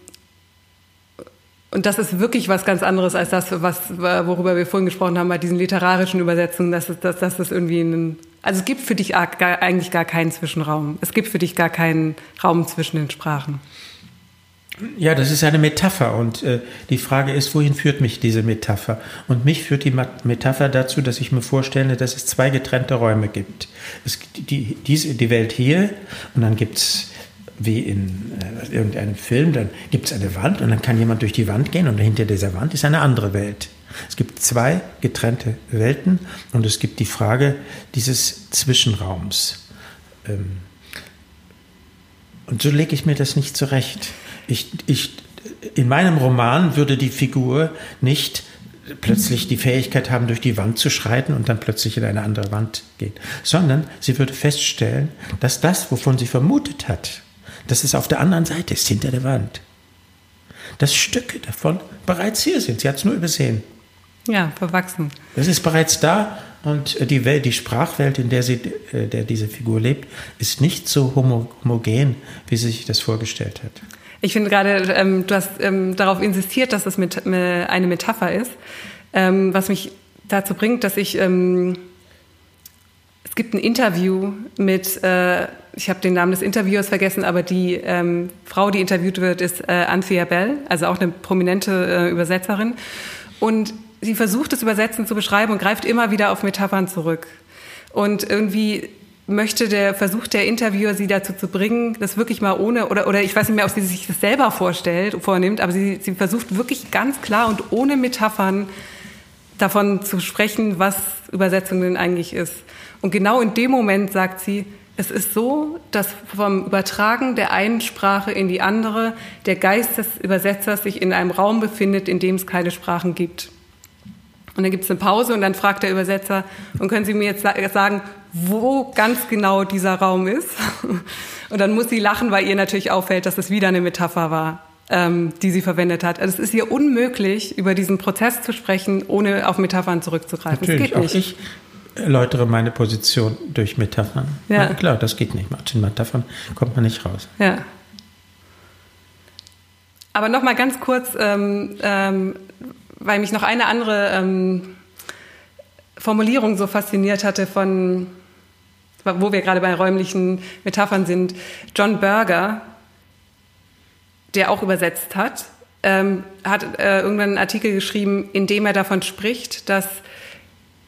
und das ist wirklich was ganz anderes als das, was, worüber wir vorhin gesprochen haben bei diesen literarischen Übersetzungen. Das ist, das, das ist irgendwie ein, also es gibt für dich eigentlich gar keinen Zwischenraum. Es gibt für dich gar keinen Raum zwischen den Sprachen. Ja, das ist eine Metapher und äh, die Frage ist, wohin führt mich diese Metapher? Und mich führt die Metapher dazu, dass ich mir vorstelle, dass es zwei getrennte Räume gibt. Es gibt die, diese, die Welt hier und dann gibt es wie in äh, irgendeinem Film, dann gibt es eine Wand und dann kann jemand durch die Wand gehen und hinter dieser Wand ist eine andere Welt. Es gibt zwei getrennte Welten und es gibt die Frage dieses Zwischenraums. Ähm, und so lege ich mir das nicht zurecht. Ich, ich, in meinem Roman würde die Figur nicht plötzlich die Fähigkeit haben, durch die Wand zu schreiten und dann plötzlich in eine andere Wand gehen, sondern sie würde feststellen, dass das, wovon sie vermutet hat, dass es auf der anderen Seite ist, hinter der Wand, dass Stücke davon bereits hier sind. Sie hat es nur übersehen. Ja, verwachsen. Es ist bereits da und die Welt, die Sprachwelt, in der, sie, äh, der diese Figur lebt, ist nicht so homogen, wie sie sich das vorgestellt hat. Ich finde gerade, ähm, du hast ähm, darauf insistiert, dass es mit, äh, eine Metapher ist, ähm, was mich dazu bringt, dass ich ähm, es gibt ein Interview mit, äh, ich habe den Namen des Interviewers vergessen, aber die ähm, Frau, die interviewt wird, ist äh, Anthea Bell, also auch eine prominente äh, Übersetzerin. Und sie versucht das Übersetzen zu beschreiben und greift immer wieder auf Metaphern zurück. Und irgendwie möchte der, versucht der Interviewer sie dazu zu bringen, das wirklich mal ohne, oder, oder ich weiß nicht mehr, ob sie sich das selber vorstellt, vornimmt, aber sie, sie versucht wirklich ganz klar und ohne Metaphern davon zu sprechen, was Übersetzung denn eigentlich ist. Und genau in dem Moment sagt sie, es ist so, dass vom Übertragen der einen Sprache in die andere der Geist des Übersetzers sich in einem Raum befindet, in dem es keine Sprachen gibt. Und dann gibt es eine Pause und dann fragt der Übersetzer, und können Sie mir jetzt sagen, wo ganz genau dieser Raum ist? Und dann muss sie lachen, weil ihr natürlich auffällt, dass es wieder eine Metapher war, ähm, die sie verwendet hat. Also es ist ihr unmöglich, über diesen Prozess zu sprechen, ohne auf Metaphern zurückzugreifen. Natürlich, das geht nicht. Auch ich erläutere meine Position durch Metaphern. Ja. Na, klar, das geht nicht. Mit Metaphern kommt man nicht raus. Ja. Aber noch mal ganz kurz ähm, ähm, weil mich noch eine andere ähm, Formulierung so fasziniert hatte von, wo wir gerade bei räumlichen Metaphern sind. John Berger, der auch übersetzt hat, ähm, hat äh, irgendwann einen Artikel geschrieben, in dem er davon spricht, dass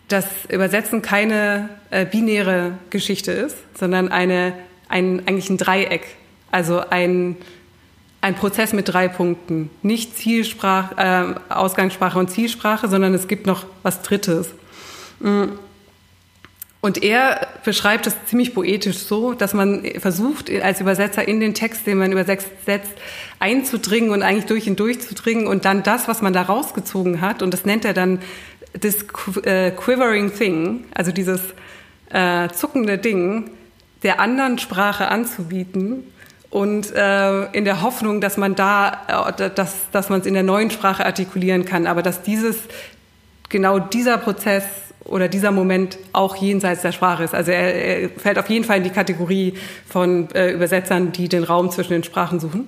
das Übersetzen keine äh, binäre Geschichte ist, sondern eine, ein, eigentlich ein Dreieck. Also ein, ein Prozess mit drei Punkten. Nicht Zielsprache, äh, Ausgangssprache und Zielsprache, sondern es gibt noch was Drittes. Mm. Und er beschreibt es ziemlich poetisch so, dass man versucht, als Übersetzer in den Text, den man übersetzt, einzudringen und eigentlich durch ihn durchzudringen und dann das, was man da rausgezogen hat, und das nennt er dann das äh, quivering thing, also dieses äh, zuckende Ding, der anderen Sprache anzubieten und äh, in der Hoffnung, dass man da, äh, dass, dass man es in der neuen Sprache artikulieren kann, aber dass dieses, genau dieser Prozess oder dieser Moment auch jenseits der Sprache ist. Also er, er fällt auf jeden Fall in die Kategorie von äh, Übersetzern, die den Raum zwischen den Sprachen suchen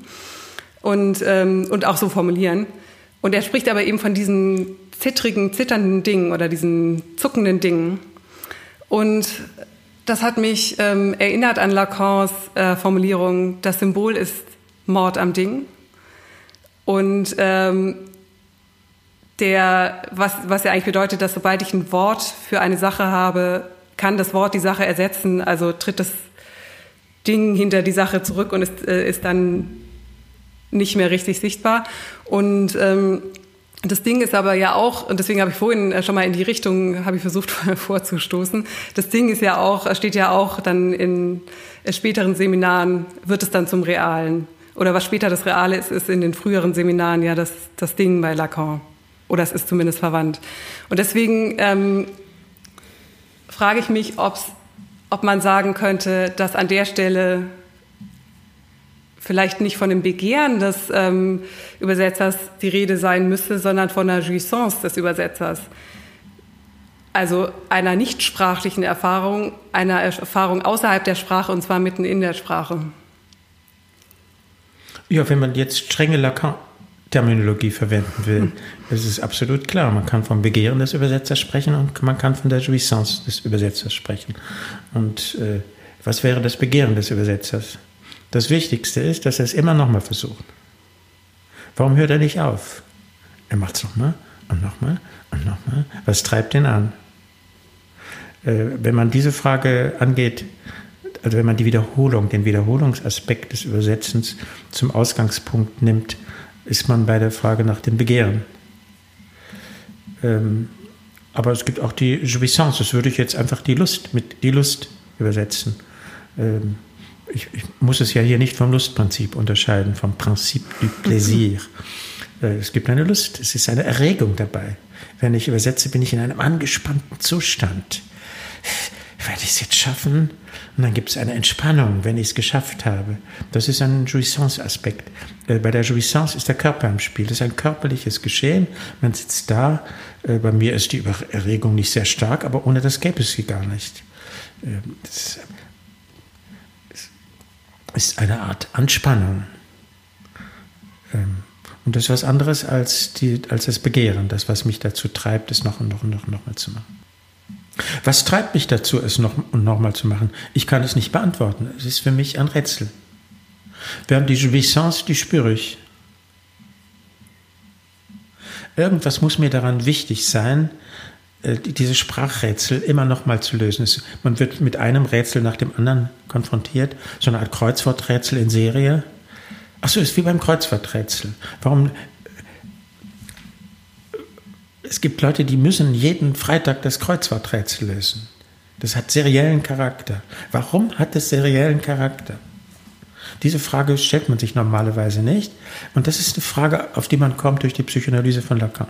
und, ähm, und auch so formulieren. Und er spricht aber eben von diesen zittrigen, zitternden Dingen oder diesen zuckenden Dingen. Und das hat mich ähm, erinnert an Lacans äh, Formulierung, das Symbol ist Mord am Ding. Und ähm, der, was, was ja eigentlich bedeutet, dass sobald ich ein Wort für eine Sache habe, kann das Wort die Sache ersetzen, also tritt das Ding hinter die Sache zurück und ist, äh, ist dann nicht mehr richtig sichtbar. Und ähm, das Ding ist aber ja auch, und deswegen habe ich vorhin äh, schon mal in die Richtung, habe ich versucht vorzustoßen, das Ding ist ja auch, steht ja auch dann in äh, späteren Seminaren, wird es dann zum Realen. Oder was später das Reale ist, ist in den früheren Seminaren ja das, das Ding bei Lacan. Oder es ist zumindest verwandt. Und deswegen ähm, frage ich mich, ob's, ob man sagen könnte, dass an der Stelle vielleicht nicht von dem Begehren des ähm, Übersetzers die Rede sein müsste, sondern von der Jouissance des Übersetzers. Also einer nichtsprachlichen Erfahrung, einer Erfahrung außerhalb der Sprache und zwar mitten in der Sprache. Ja, wenn man jetzt strenge Lacan-Terminologie verwenden will, hm. ist es absolut klar. Man kann vom Begehren des Übersetzers sprechen und man kann von der Jouissance des Übersetzers sprechen. Und äh, was wäre das Begehren des Übersetzers? Das Wichtigste ist, dass er es immer nochmal versucht. Warum hört er nicht auf? Er macht es nochmal und nochmal und nochmal. Was treibt ihn an? Äh, wenn man diese Frage angeht, also wenn man die Wiederholung, den Wiederholungsaspekt des Übersetzens zum Ausgangspunkt nimmt, ist man bei der Frage nach dem Begehren. Ähm, aber es gibt auch die Jouissance, das würde ich jetzt einfach die Lust mit die Lust übersetzen. Ähm, ich, ich, muss es ja hier nicht vom Lustprinzip unterscheiden, vom Prinzip du Plaisir. Äh, es gibt eine Lust, es ist eine Erregung dabei. Wenn ich übersetze, bin ich in einem angespannten Zustand. Werde ich es jetzt schaffen? Und dann gibt es eine Entspannung, wenn ich es geschafft habe. Das ist ein Jouissance-Aspekt. Äh, bei der Jouissance ist der Körper im Spiel. Das ist ein körperliches Geschehen. Man sitzt da. Äh, bei mir ist die Erregung nicht sehr stark, aber ohne das gäbe es sie gar nicht. Das ist eine Art Anspannung. Ähm, und das ist was anderes als, die, als das Begehren, das, was mich dazu treibt, es noch und noch und noch, noch mal zu machen. Was treibt mich dazu, es noch und noch mal zu machen? Ich kann es nicht beantworten. Es ist für mich ein Rätsel. Während die Jouissance, die spüre ich. Irgendwas muss mir daran wichtig sein, diese Sprachrätsel immer noch mal zu lösen. Man wird mit einem Rätsel nach dem anderen konfrontiert, so eine Art Kreuzworträtsel in Serie. Ach so, ist wie beim Kreuzworträtsel. Warum? Es gibt Leute, die müssen jeden Freitag das Kreuzworträtsel lösen. Das hat seriellen Charakter. Warum hat es seriellen Charakter? Diese Frage stellt man sich normalerweise nicht. Und das ist eine Frage, auf die man kommt durch die Psychoanalyse von Lacan.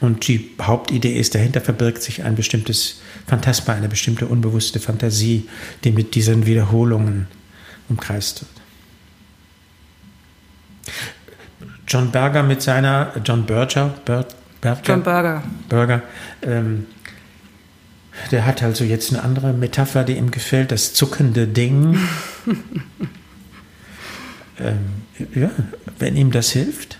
Und die Hauptidee ist, dahinter verbirgt sich ein bestimmtes Phantasma, eine bestimmte unbewusste Fantasie, die mit diesen Wiederholungen umkreist wird. John Berger mit seiner, John Berger, Ber, Berger John Berger. Berger ähm, der hat also jetzt eine andere Metapher, die ihm gefällt, das zuckende Ding. ähm, ja, wenn ihm das hilft,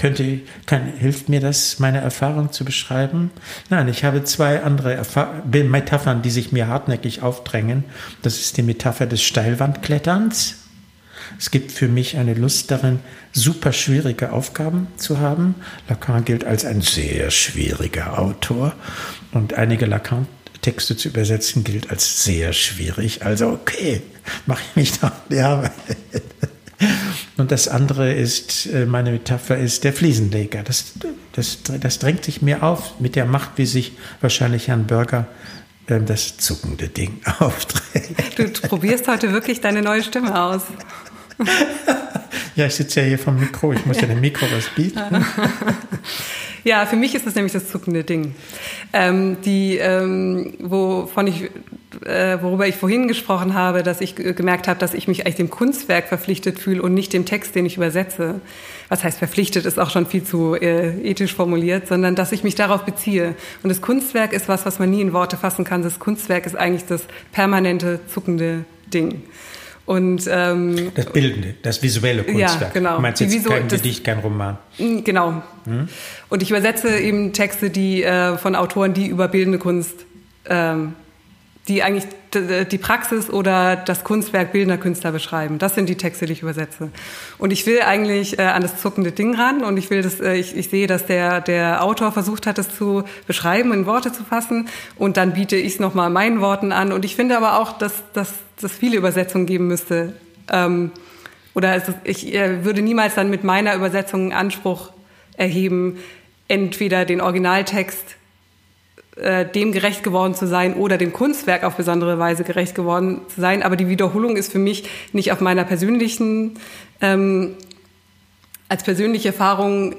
könnte, kann, hilft mir das, meine Erfahrung zu beschreiben? Nein, ich habe zwei andere Erfahr Metaphern, die sich mir hartnäckig aufdrängen. Das ist die Metapher des Steilwandkletterns es gibt für mich eine Lust darin, super schwierige Aufgaben zu haben. Lacan gilt als ein sehr schwieriger Autor und einige Lacan Texte zu übersetzen gilt als sehr schwierig. Also okay, mache ich mich da an die Arbeit. Und das andere ist, äh, meine Metapher ist der Fliesenleger. Das, das, das drängt sich mir auf mit der Macht, wie sich wahrscheinlich Herrn Bürger ähm, das zuckende Ding aufträgt. Du probierst heute wirklich deine neue Stimme aus. ja, ich sitze ja hier vom Mikro, ich muss ja dem Mikro was bieten. Ja, für mich ist das nämlich das zuckende Ding. Ähm, die, ähm, wovon ich, äh, worüber ich vorhin gesprochen habe, dass ich gemerkt habe, dass ich mich eigentlich dem Kunstwerk verpflichtet fühle und nicht dem Text, den ich übersetze. Was heißt verpflichtet, ist auch schon viel zu äh, ethisch formuliert, sondern dass ich mich darauf beziehe. Und das Kunstwerk ist was, was man nie in Worte fassen kann. Das Kunstwerk ist eigentlich das permanente zuckende Ding. Und, ähm, das Bildende, das visuelle Kunstwerk. Ja, genau. Du meinst jetzt kein Gedicht, kein Roman. Genau. Hm? Und ich übersetze eben Texte, die äh, von Autoren, die über bildende Kunst, ähm, die eigentlich die Praxis oder das Kunstwerk bildender Künstler beschreiben. Das sind die Texte, die ich übersetze. Und ich will eigentlich äh, an das zuckende Ding ran und ich will das, äh, ich, ich sehe, dass der, der Autor versucht hat, das zu beschreiben, in Worte zu fassen und dann biete ich es nochmal meinen Worten an. Und ich finde aber auch, dass, dass, dass viele Übersetzungen geben müsste. Ähm, oder es ich äh, würde niemals dann mit meiner Übersetzung einen Anspruch erheben, entweder den Originaltext äh, dem gerecht geworden zu sein oder dem Kunstwerk auf besondere Weise gerecht geworden zu sein. Aber die Wiederholung ist für mich nicht auf meiner persönlichen, ähm, als persönliche Erfahrung,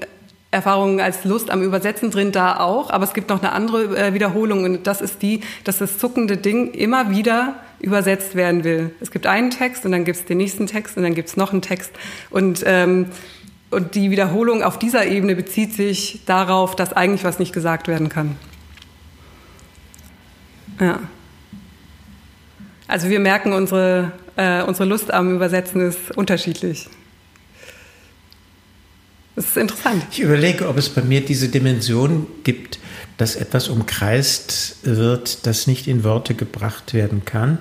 Erfahrung als Lust am Übersetzen drin da auch. Aber es gibt noch eine andere äh, Wiederholung und das ist die, dass das zuckende Ding immer wieder übersetzt werden will. Es gibt einen Text und dann gibt es den nächsten Text und dann gibt es noch einen Text und ähm, und die Wiederholung auf dieser Ebene bezieht sich darauf, dass eigentlich was nicht gesagt werden kann. Ja. Also wir merken, unsere, äh, unsere Lust am Übersetzen ist unterschiedlich. Das ist interessant. Ich überlege, ob es bei mir diese Dimension gibt, dass etwas umkreist wird, das nicht in Worte gebracht werden kann.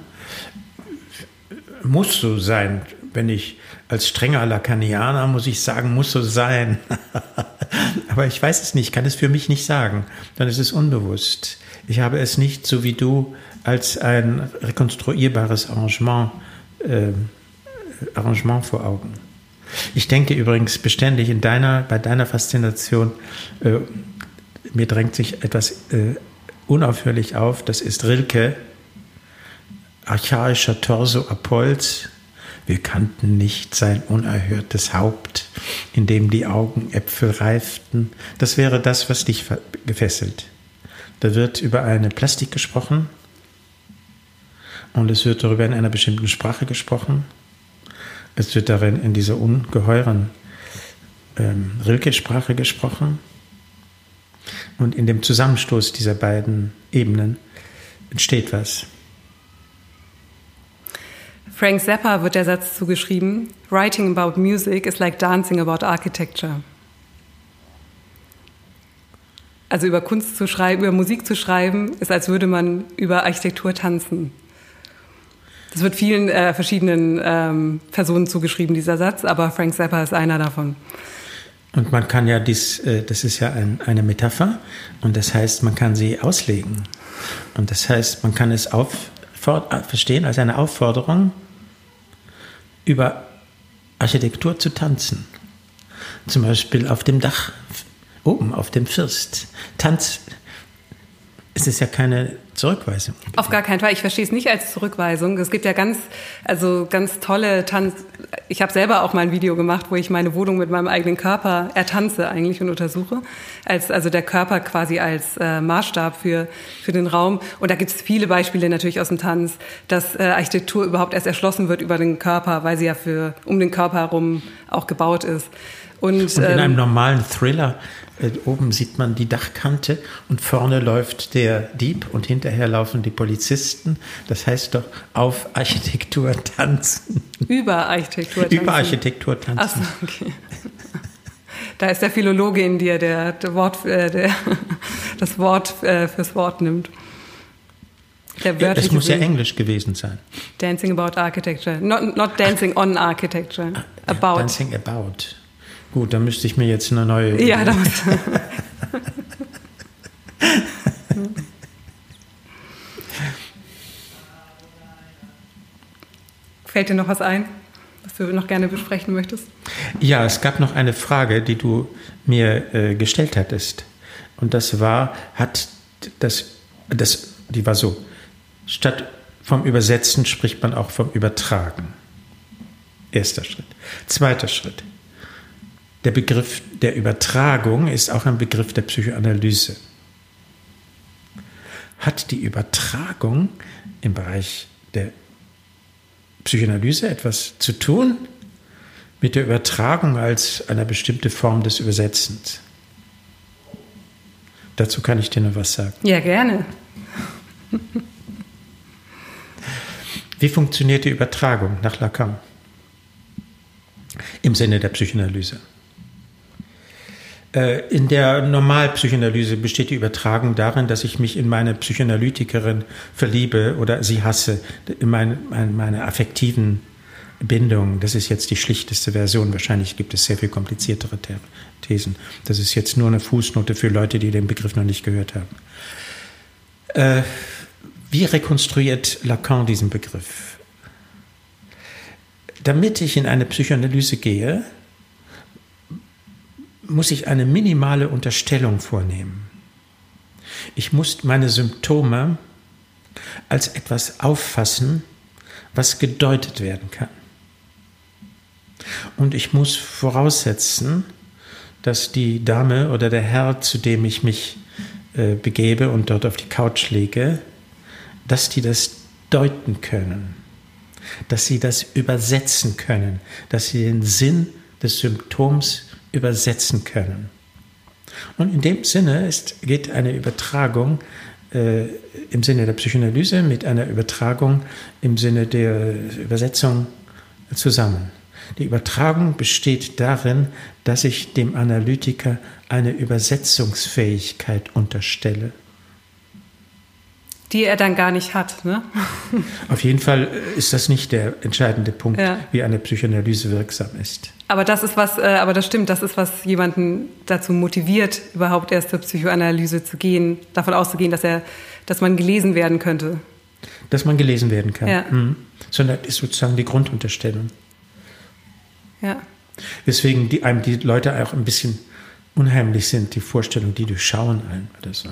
Muss so sein. Wenn ich als strenger Lacanianer muss ich sagen, muss so sein. Aber ich weiß es nicht, kann es für mich nicht sagen. Dann ist es unbewusst. Ich habe es nicht, so wie du, als ein rekonstruierbares Arrangement, äh, Arrangement vor Augen. Ich denke übrigens beständig in deiner, bei deiner Faszination, äh, mir drängt sich etwas äh, unaufhörlich auf. Das ist Rilke, archaischer Torso Apolls. Wir kannten nicht sein unerhörtes Haupt, in dem die Augenäpfel reiften. Das wäre das, was dich gefesselt. Da wird über eine Plastik gesprochen und es wird darüber in einer bestimmten Sprache gesprochen. Es wird darin in dieser ungeheuren ähm, Rilke-Sprache gesprochen. Und in dem Zusammenstoß dieser beiden Ebenen entsteht was. Frank Zappa wird der Satz zugeschrieben: Writing about music is like dancing about architecture. Also über Kunst zu schreiben, über Musik zu schreiben, ist, als würde man über Architektur tanzen. Das wird vielen äh, verschiedenen ähm, Personen zugeschrieben, dieser Satz, aber Frank Zappa ist einer davon. Und man kann ja dies, äh, das ist ja ein, eine Metapher und das heißt, man kann sie auslegen. Und das heißt, man kann es auf, for, verstehen als eine Aufforderung, über Architektur zu tanzen. Zum Beispiel auf dem Dach, oben auf dem First. Tanz, es ist ja keine Zurückweisung. Auf gar keinen Fall. Ich verstehe es nicht als Zurückweisung. Es gibt ja ganz, also ganz tolle Tanz. Ich habe selber auch mal ein Video gemacht, wo ich meine Wohnung mit meinem eigenen Körper ertanze eigentlich und untersuche. Als, also der Körper quasi als äh, Maßstab für, für den Raum. Und da gibt es viele Beispiele natürlich aus dem Tanz, dass äh, Architektur überhaupt erst erschlossen wird über den Körper, weil sie ja für, um den Körper herum auch gebaut ist. Und, und in ähm, einem normalen Thriller äh, oben sieht man die Dachkante und vorne läuft der Dieb und hinterher laufen die Polizisten. Das heißt doch auf Architektur tanzen. Über Architektur tanzen. Über Architektur tanzen. Ach so, okay. Da ist der Philologe in dir, der, der Wort, äh, der das Wort äh, fürs Wort nimmt. Der ja, es muss ja Englisch gewesen sein. Dancing about architecture. Not, not dancing on architecture. Ah, about. Dancing about. Gut, dann müsste ich mir jetzt eine neue. Ja, da muss. Fällt dir noch was ein, was du noch gerne besprechen möchtest? Ja, es gab noch eine Frage, die du mir äh, gestellt hattest. Und das war, hat das, das, die war so, statt vom Übersetzen spricht man auch vom Übertragen. Erster Schritt. Zweiter Schritt. Der Begriff der Übertragung ist auch ein Begriff der Psychoanalyse. Hat die Übertragung im Bereich der Psychoanalyse etwas zu tun mit der Übertragung als einer bestimmte Form des Übersetzens? Dazu kann ich dir noch was sagen. Ja, gerne. Wie funktioniert die Übertragung nach Lacan? Im Sinne der Psychoanalyse. Äh, in der Normalpsychoanalyse besteht die Übertragung darin, dass ich mich in meine Psychoanalytikerin verliebe oder sie hasse, in meine, meine affektiven Bindungen. Das ist jetzt die schlichteste Version. Wahrscheinlich gibt es sehr viel kompliziertere Thesen. Das ist jetzt nur eine Fußnote für Leute, die den Begriff noch nicht gehört haben. Äh, wie rekonstruiert Lacan diesen Begriff? Damit ich in eine Psychoanalyse gehe, muss ich eine minimale Unterstellung vornehmen. Ich muss meine Symptome als etwas auffassen, was gedeutet werden kann. Und ich muss voraussetzen, dass die Dame oder der Herr, zu dem ich mich äh, begebe und dort auf die Couch lege, dass die das deuten können, dass sie das übersetzen können, dass sie den Sinn des Symptoms übersetzen können. Und in dem Sinne ist, geht eine Übertragung äh, im Sinne der Psychoanalyse mit einer Übertragung im Sinne der Übersetzung zusammen. Die Übertragung besteht darin, dass ich dem Analytiker eine Übersetzungsfähigkeit unterstelle die er dann gar nicht hat. Ne? Auf jeden Fall ist das nicht der entscheidende Punkt, ja. wie eine Psychoanalyse wirksam ist. Aber das ist was, äh, aber das stimmt, das ist was jemanden dazu motiviert, überhaupt erst zur Psychoanalyse zu gehen, davon auszugehen, dass er, dass man gelesen werden könnte. Dass man gelesen werden kann. Ja. Mhm. Sondern das ist sozusagen die Grundunterstellung. Ja. Weswegen die, einem die Leute auch ein bisschen unheimlich sind, die Vorstellungen, die durchschauen einen oder so.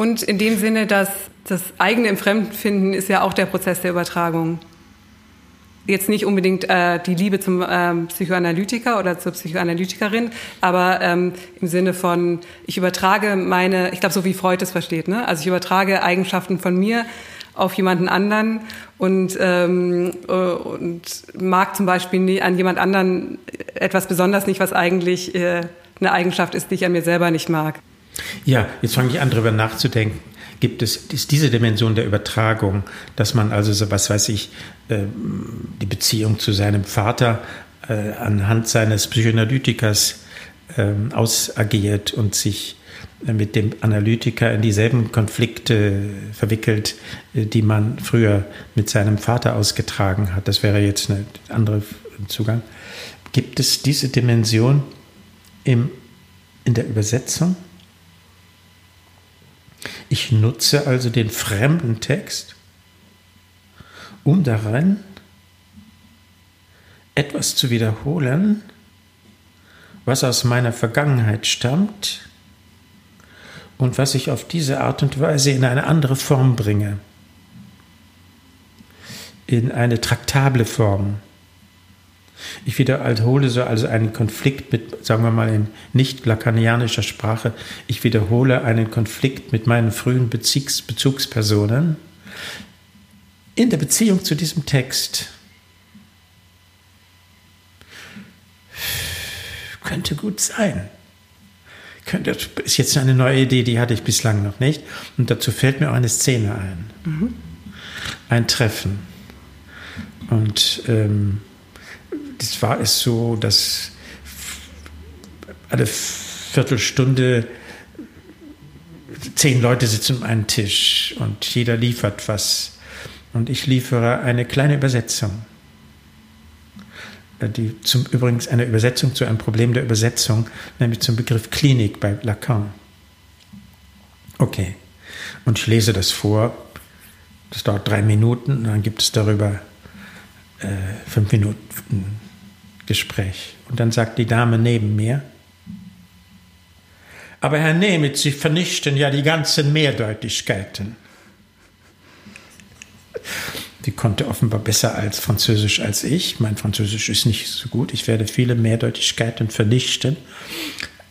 Und in dem Sinne, dass das eigene im Fremdfinden ist ja auch der Prozess der Übertragung. Jetzt nicht unbedingt äh, die Liebe zum ähm, Psychoanalytiker oder zur Psychoanalytikerin, aber ähm, im Sinne von, ich übertrage meine, ich glaube, so wie Freud es versteht, ne? also ich übertrage Eigenschaften von mir auf jemanden anderen und, ähm, äh, und mag zum Beispiel nie, an jemand anderen etwas besonders nicht, was eigentlich äh, eine Eigenschaft ist, die ich an mir selber nicht mag. Ja, jetzt fange ich an, darüber nachzudenken. Gibt es ist diese Dimension der Übertragung, dass man also so, was weiß ich, äh, die Beziehung zu seinem Vater äh, anhand seines Psychoanalytikers äh, ausagiert und sich mit dem Analytiker in dieselben Konflikte verwickelt, die man früher mit seinem Vater ausgetragen hat. Das wäre jetzt ein anderer Zugang. Gibt es diese Dimension im, in der Übersetzung? Ich nutze also den fremden Text, um darin etwas zu wiederholen, was aus meiner Vergangenheit stammt und was ich auf diese Art und Weise in eine andere Form bringe, in eine traktable Form. Ich wiederhole so also einen Konflikt mit, sagen wir mal in nicht lakanianischer Sprache, ich wiederhole einen Konflikt mit meinen frühen Bezugs Bezugspersonen in der Beziehung zu diesem Text. Könnte gut sein. Das ist jetzt eine neue Idee, die hatte ich bislang noch nicht. Und dazu fällt mir auch eine Szene ein. Mhm. Ein Treffen. Und ähm, das war es so, dass alle Viertelstunde zehn Leute sitzen um einen Tisch und jeder liefert was. Und ich liefere eine kleine Übersetzung. Die zum übrigens eine Übersetzung zu einem Problem der Übersetzung, nämlich zum Begriff Klinik bei Lacan. Okay. Und ich lese das vor. Das dauert drei Minuten und dann gibt es darüber äh, fünf Minuten Gespräch. Und dann sagt die Dame neben mir, aber Herr Nemitz, Sie vernichten ja die ganzen Mehrdeutigkeiten. Die konnte offenbar besser als Französisch als ich. Mein Französisch ist nicht so gut. Ich werde viele Mehrdeutigkeiten vernichten.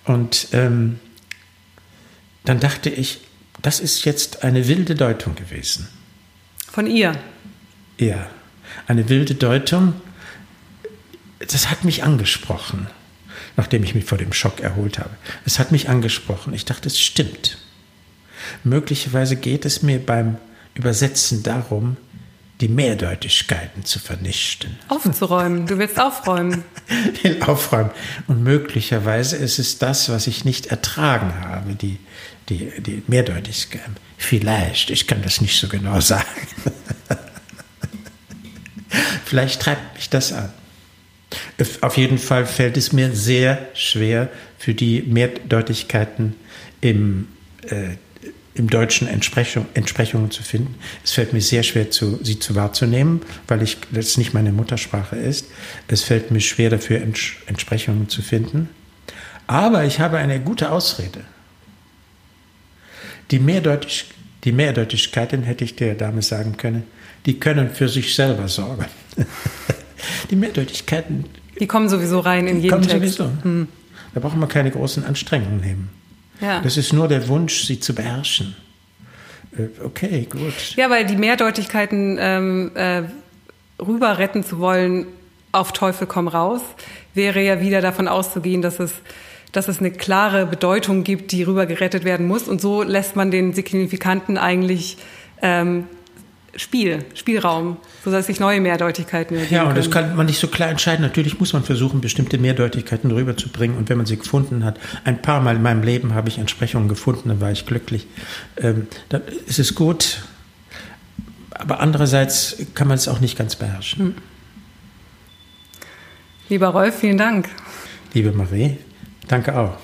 Und ähm, dann dachte ich, das ist jetzt eine wilde Deutung gewesen. Von ihr? Ja, eine wilde Deutung, das hat mich angesprochen, nachdem ich mich vor dem Schock erholt habe. Es hat mich angesprochen. Ich dachte, es stimmt. Möglicherweise geht es mir beim Übersetzen darum, die Mehrdeutigkeiten zu vernichten. Aufzuräumen. Du willst aufräumen. will aufräumen. Und möglicherweise ist es das, was ich nicht ertragen habe, die, die, die Mehrdeutigkeit. Vielleicht, ich kann das nicht so genau sagen. Vielleicht treibt mich das an. Auf jeden Fall fällt es mir sehr schwer, für die Mehrdeutigkeiten im, äh, im Deutschen Entsprechung, Entsprechungen zu finden. Es fällt mir sehr schwer, zu, sie zu wahrzunehmen, weil ich, das nicht meine Muttersprache ist. Es fällt mir schwer, dafür Ents Entsprechungen zu finden. Aber ich habe eine gute Ausrede. Die, Mehrdeutig, die Mehrdeutigkeiten, hätte ich der Dame sagen können, die können für sich selber sorgen. die Mehrdeutigkeiten. Die kommen sowieso rein in jeden kommen Text. Sowieso. Hm. Da brauchen wir keine großen Anstrengungen nehmen. Ja. Das ist nur der Wunsch, sie zu beherrschen. Äh, okay, gut. Ja, weil die Mehrdeutigkeiten ähm, äh, rüber retten zu wollen, auf Teufel komm raus, wäre ja wieder davon auszugehen, dass es, dass es eine klare Bedeutung gibt, die rüber gerettet werden muss. Und so lässt man den Signifikanten eigentlich ähm, Spiel, Spielraum, sodass sich neue Mehrdeutigkeiten ergeben Ja, und das kann man nicht so klar entscheiden. Natürlich muss man versuchen, bestimmte Mehrdeutigkeiten rüberzubringen. Und wenn man sie gefunden hat, ein paar Mal in meinem Leben habe ich Entsprechungen gefunden, dann war ich glücklich. Ähm, dann ist es gut. Aber andererseits kann man es auch nicht ganz beherrschen. Hm. Lieber Rolf, vielen Dank. Liebe Marie, danke auch.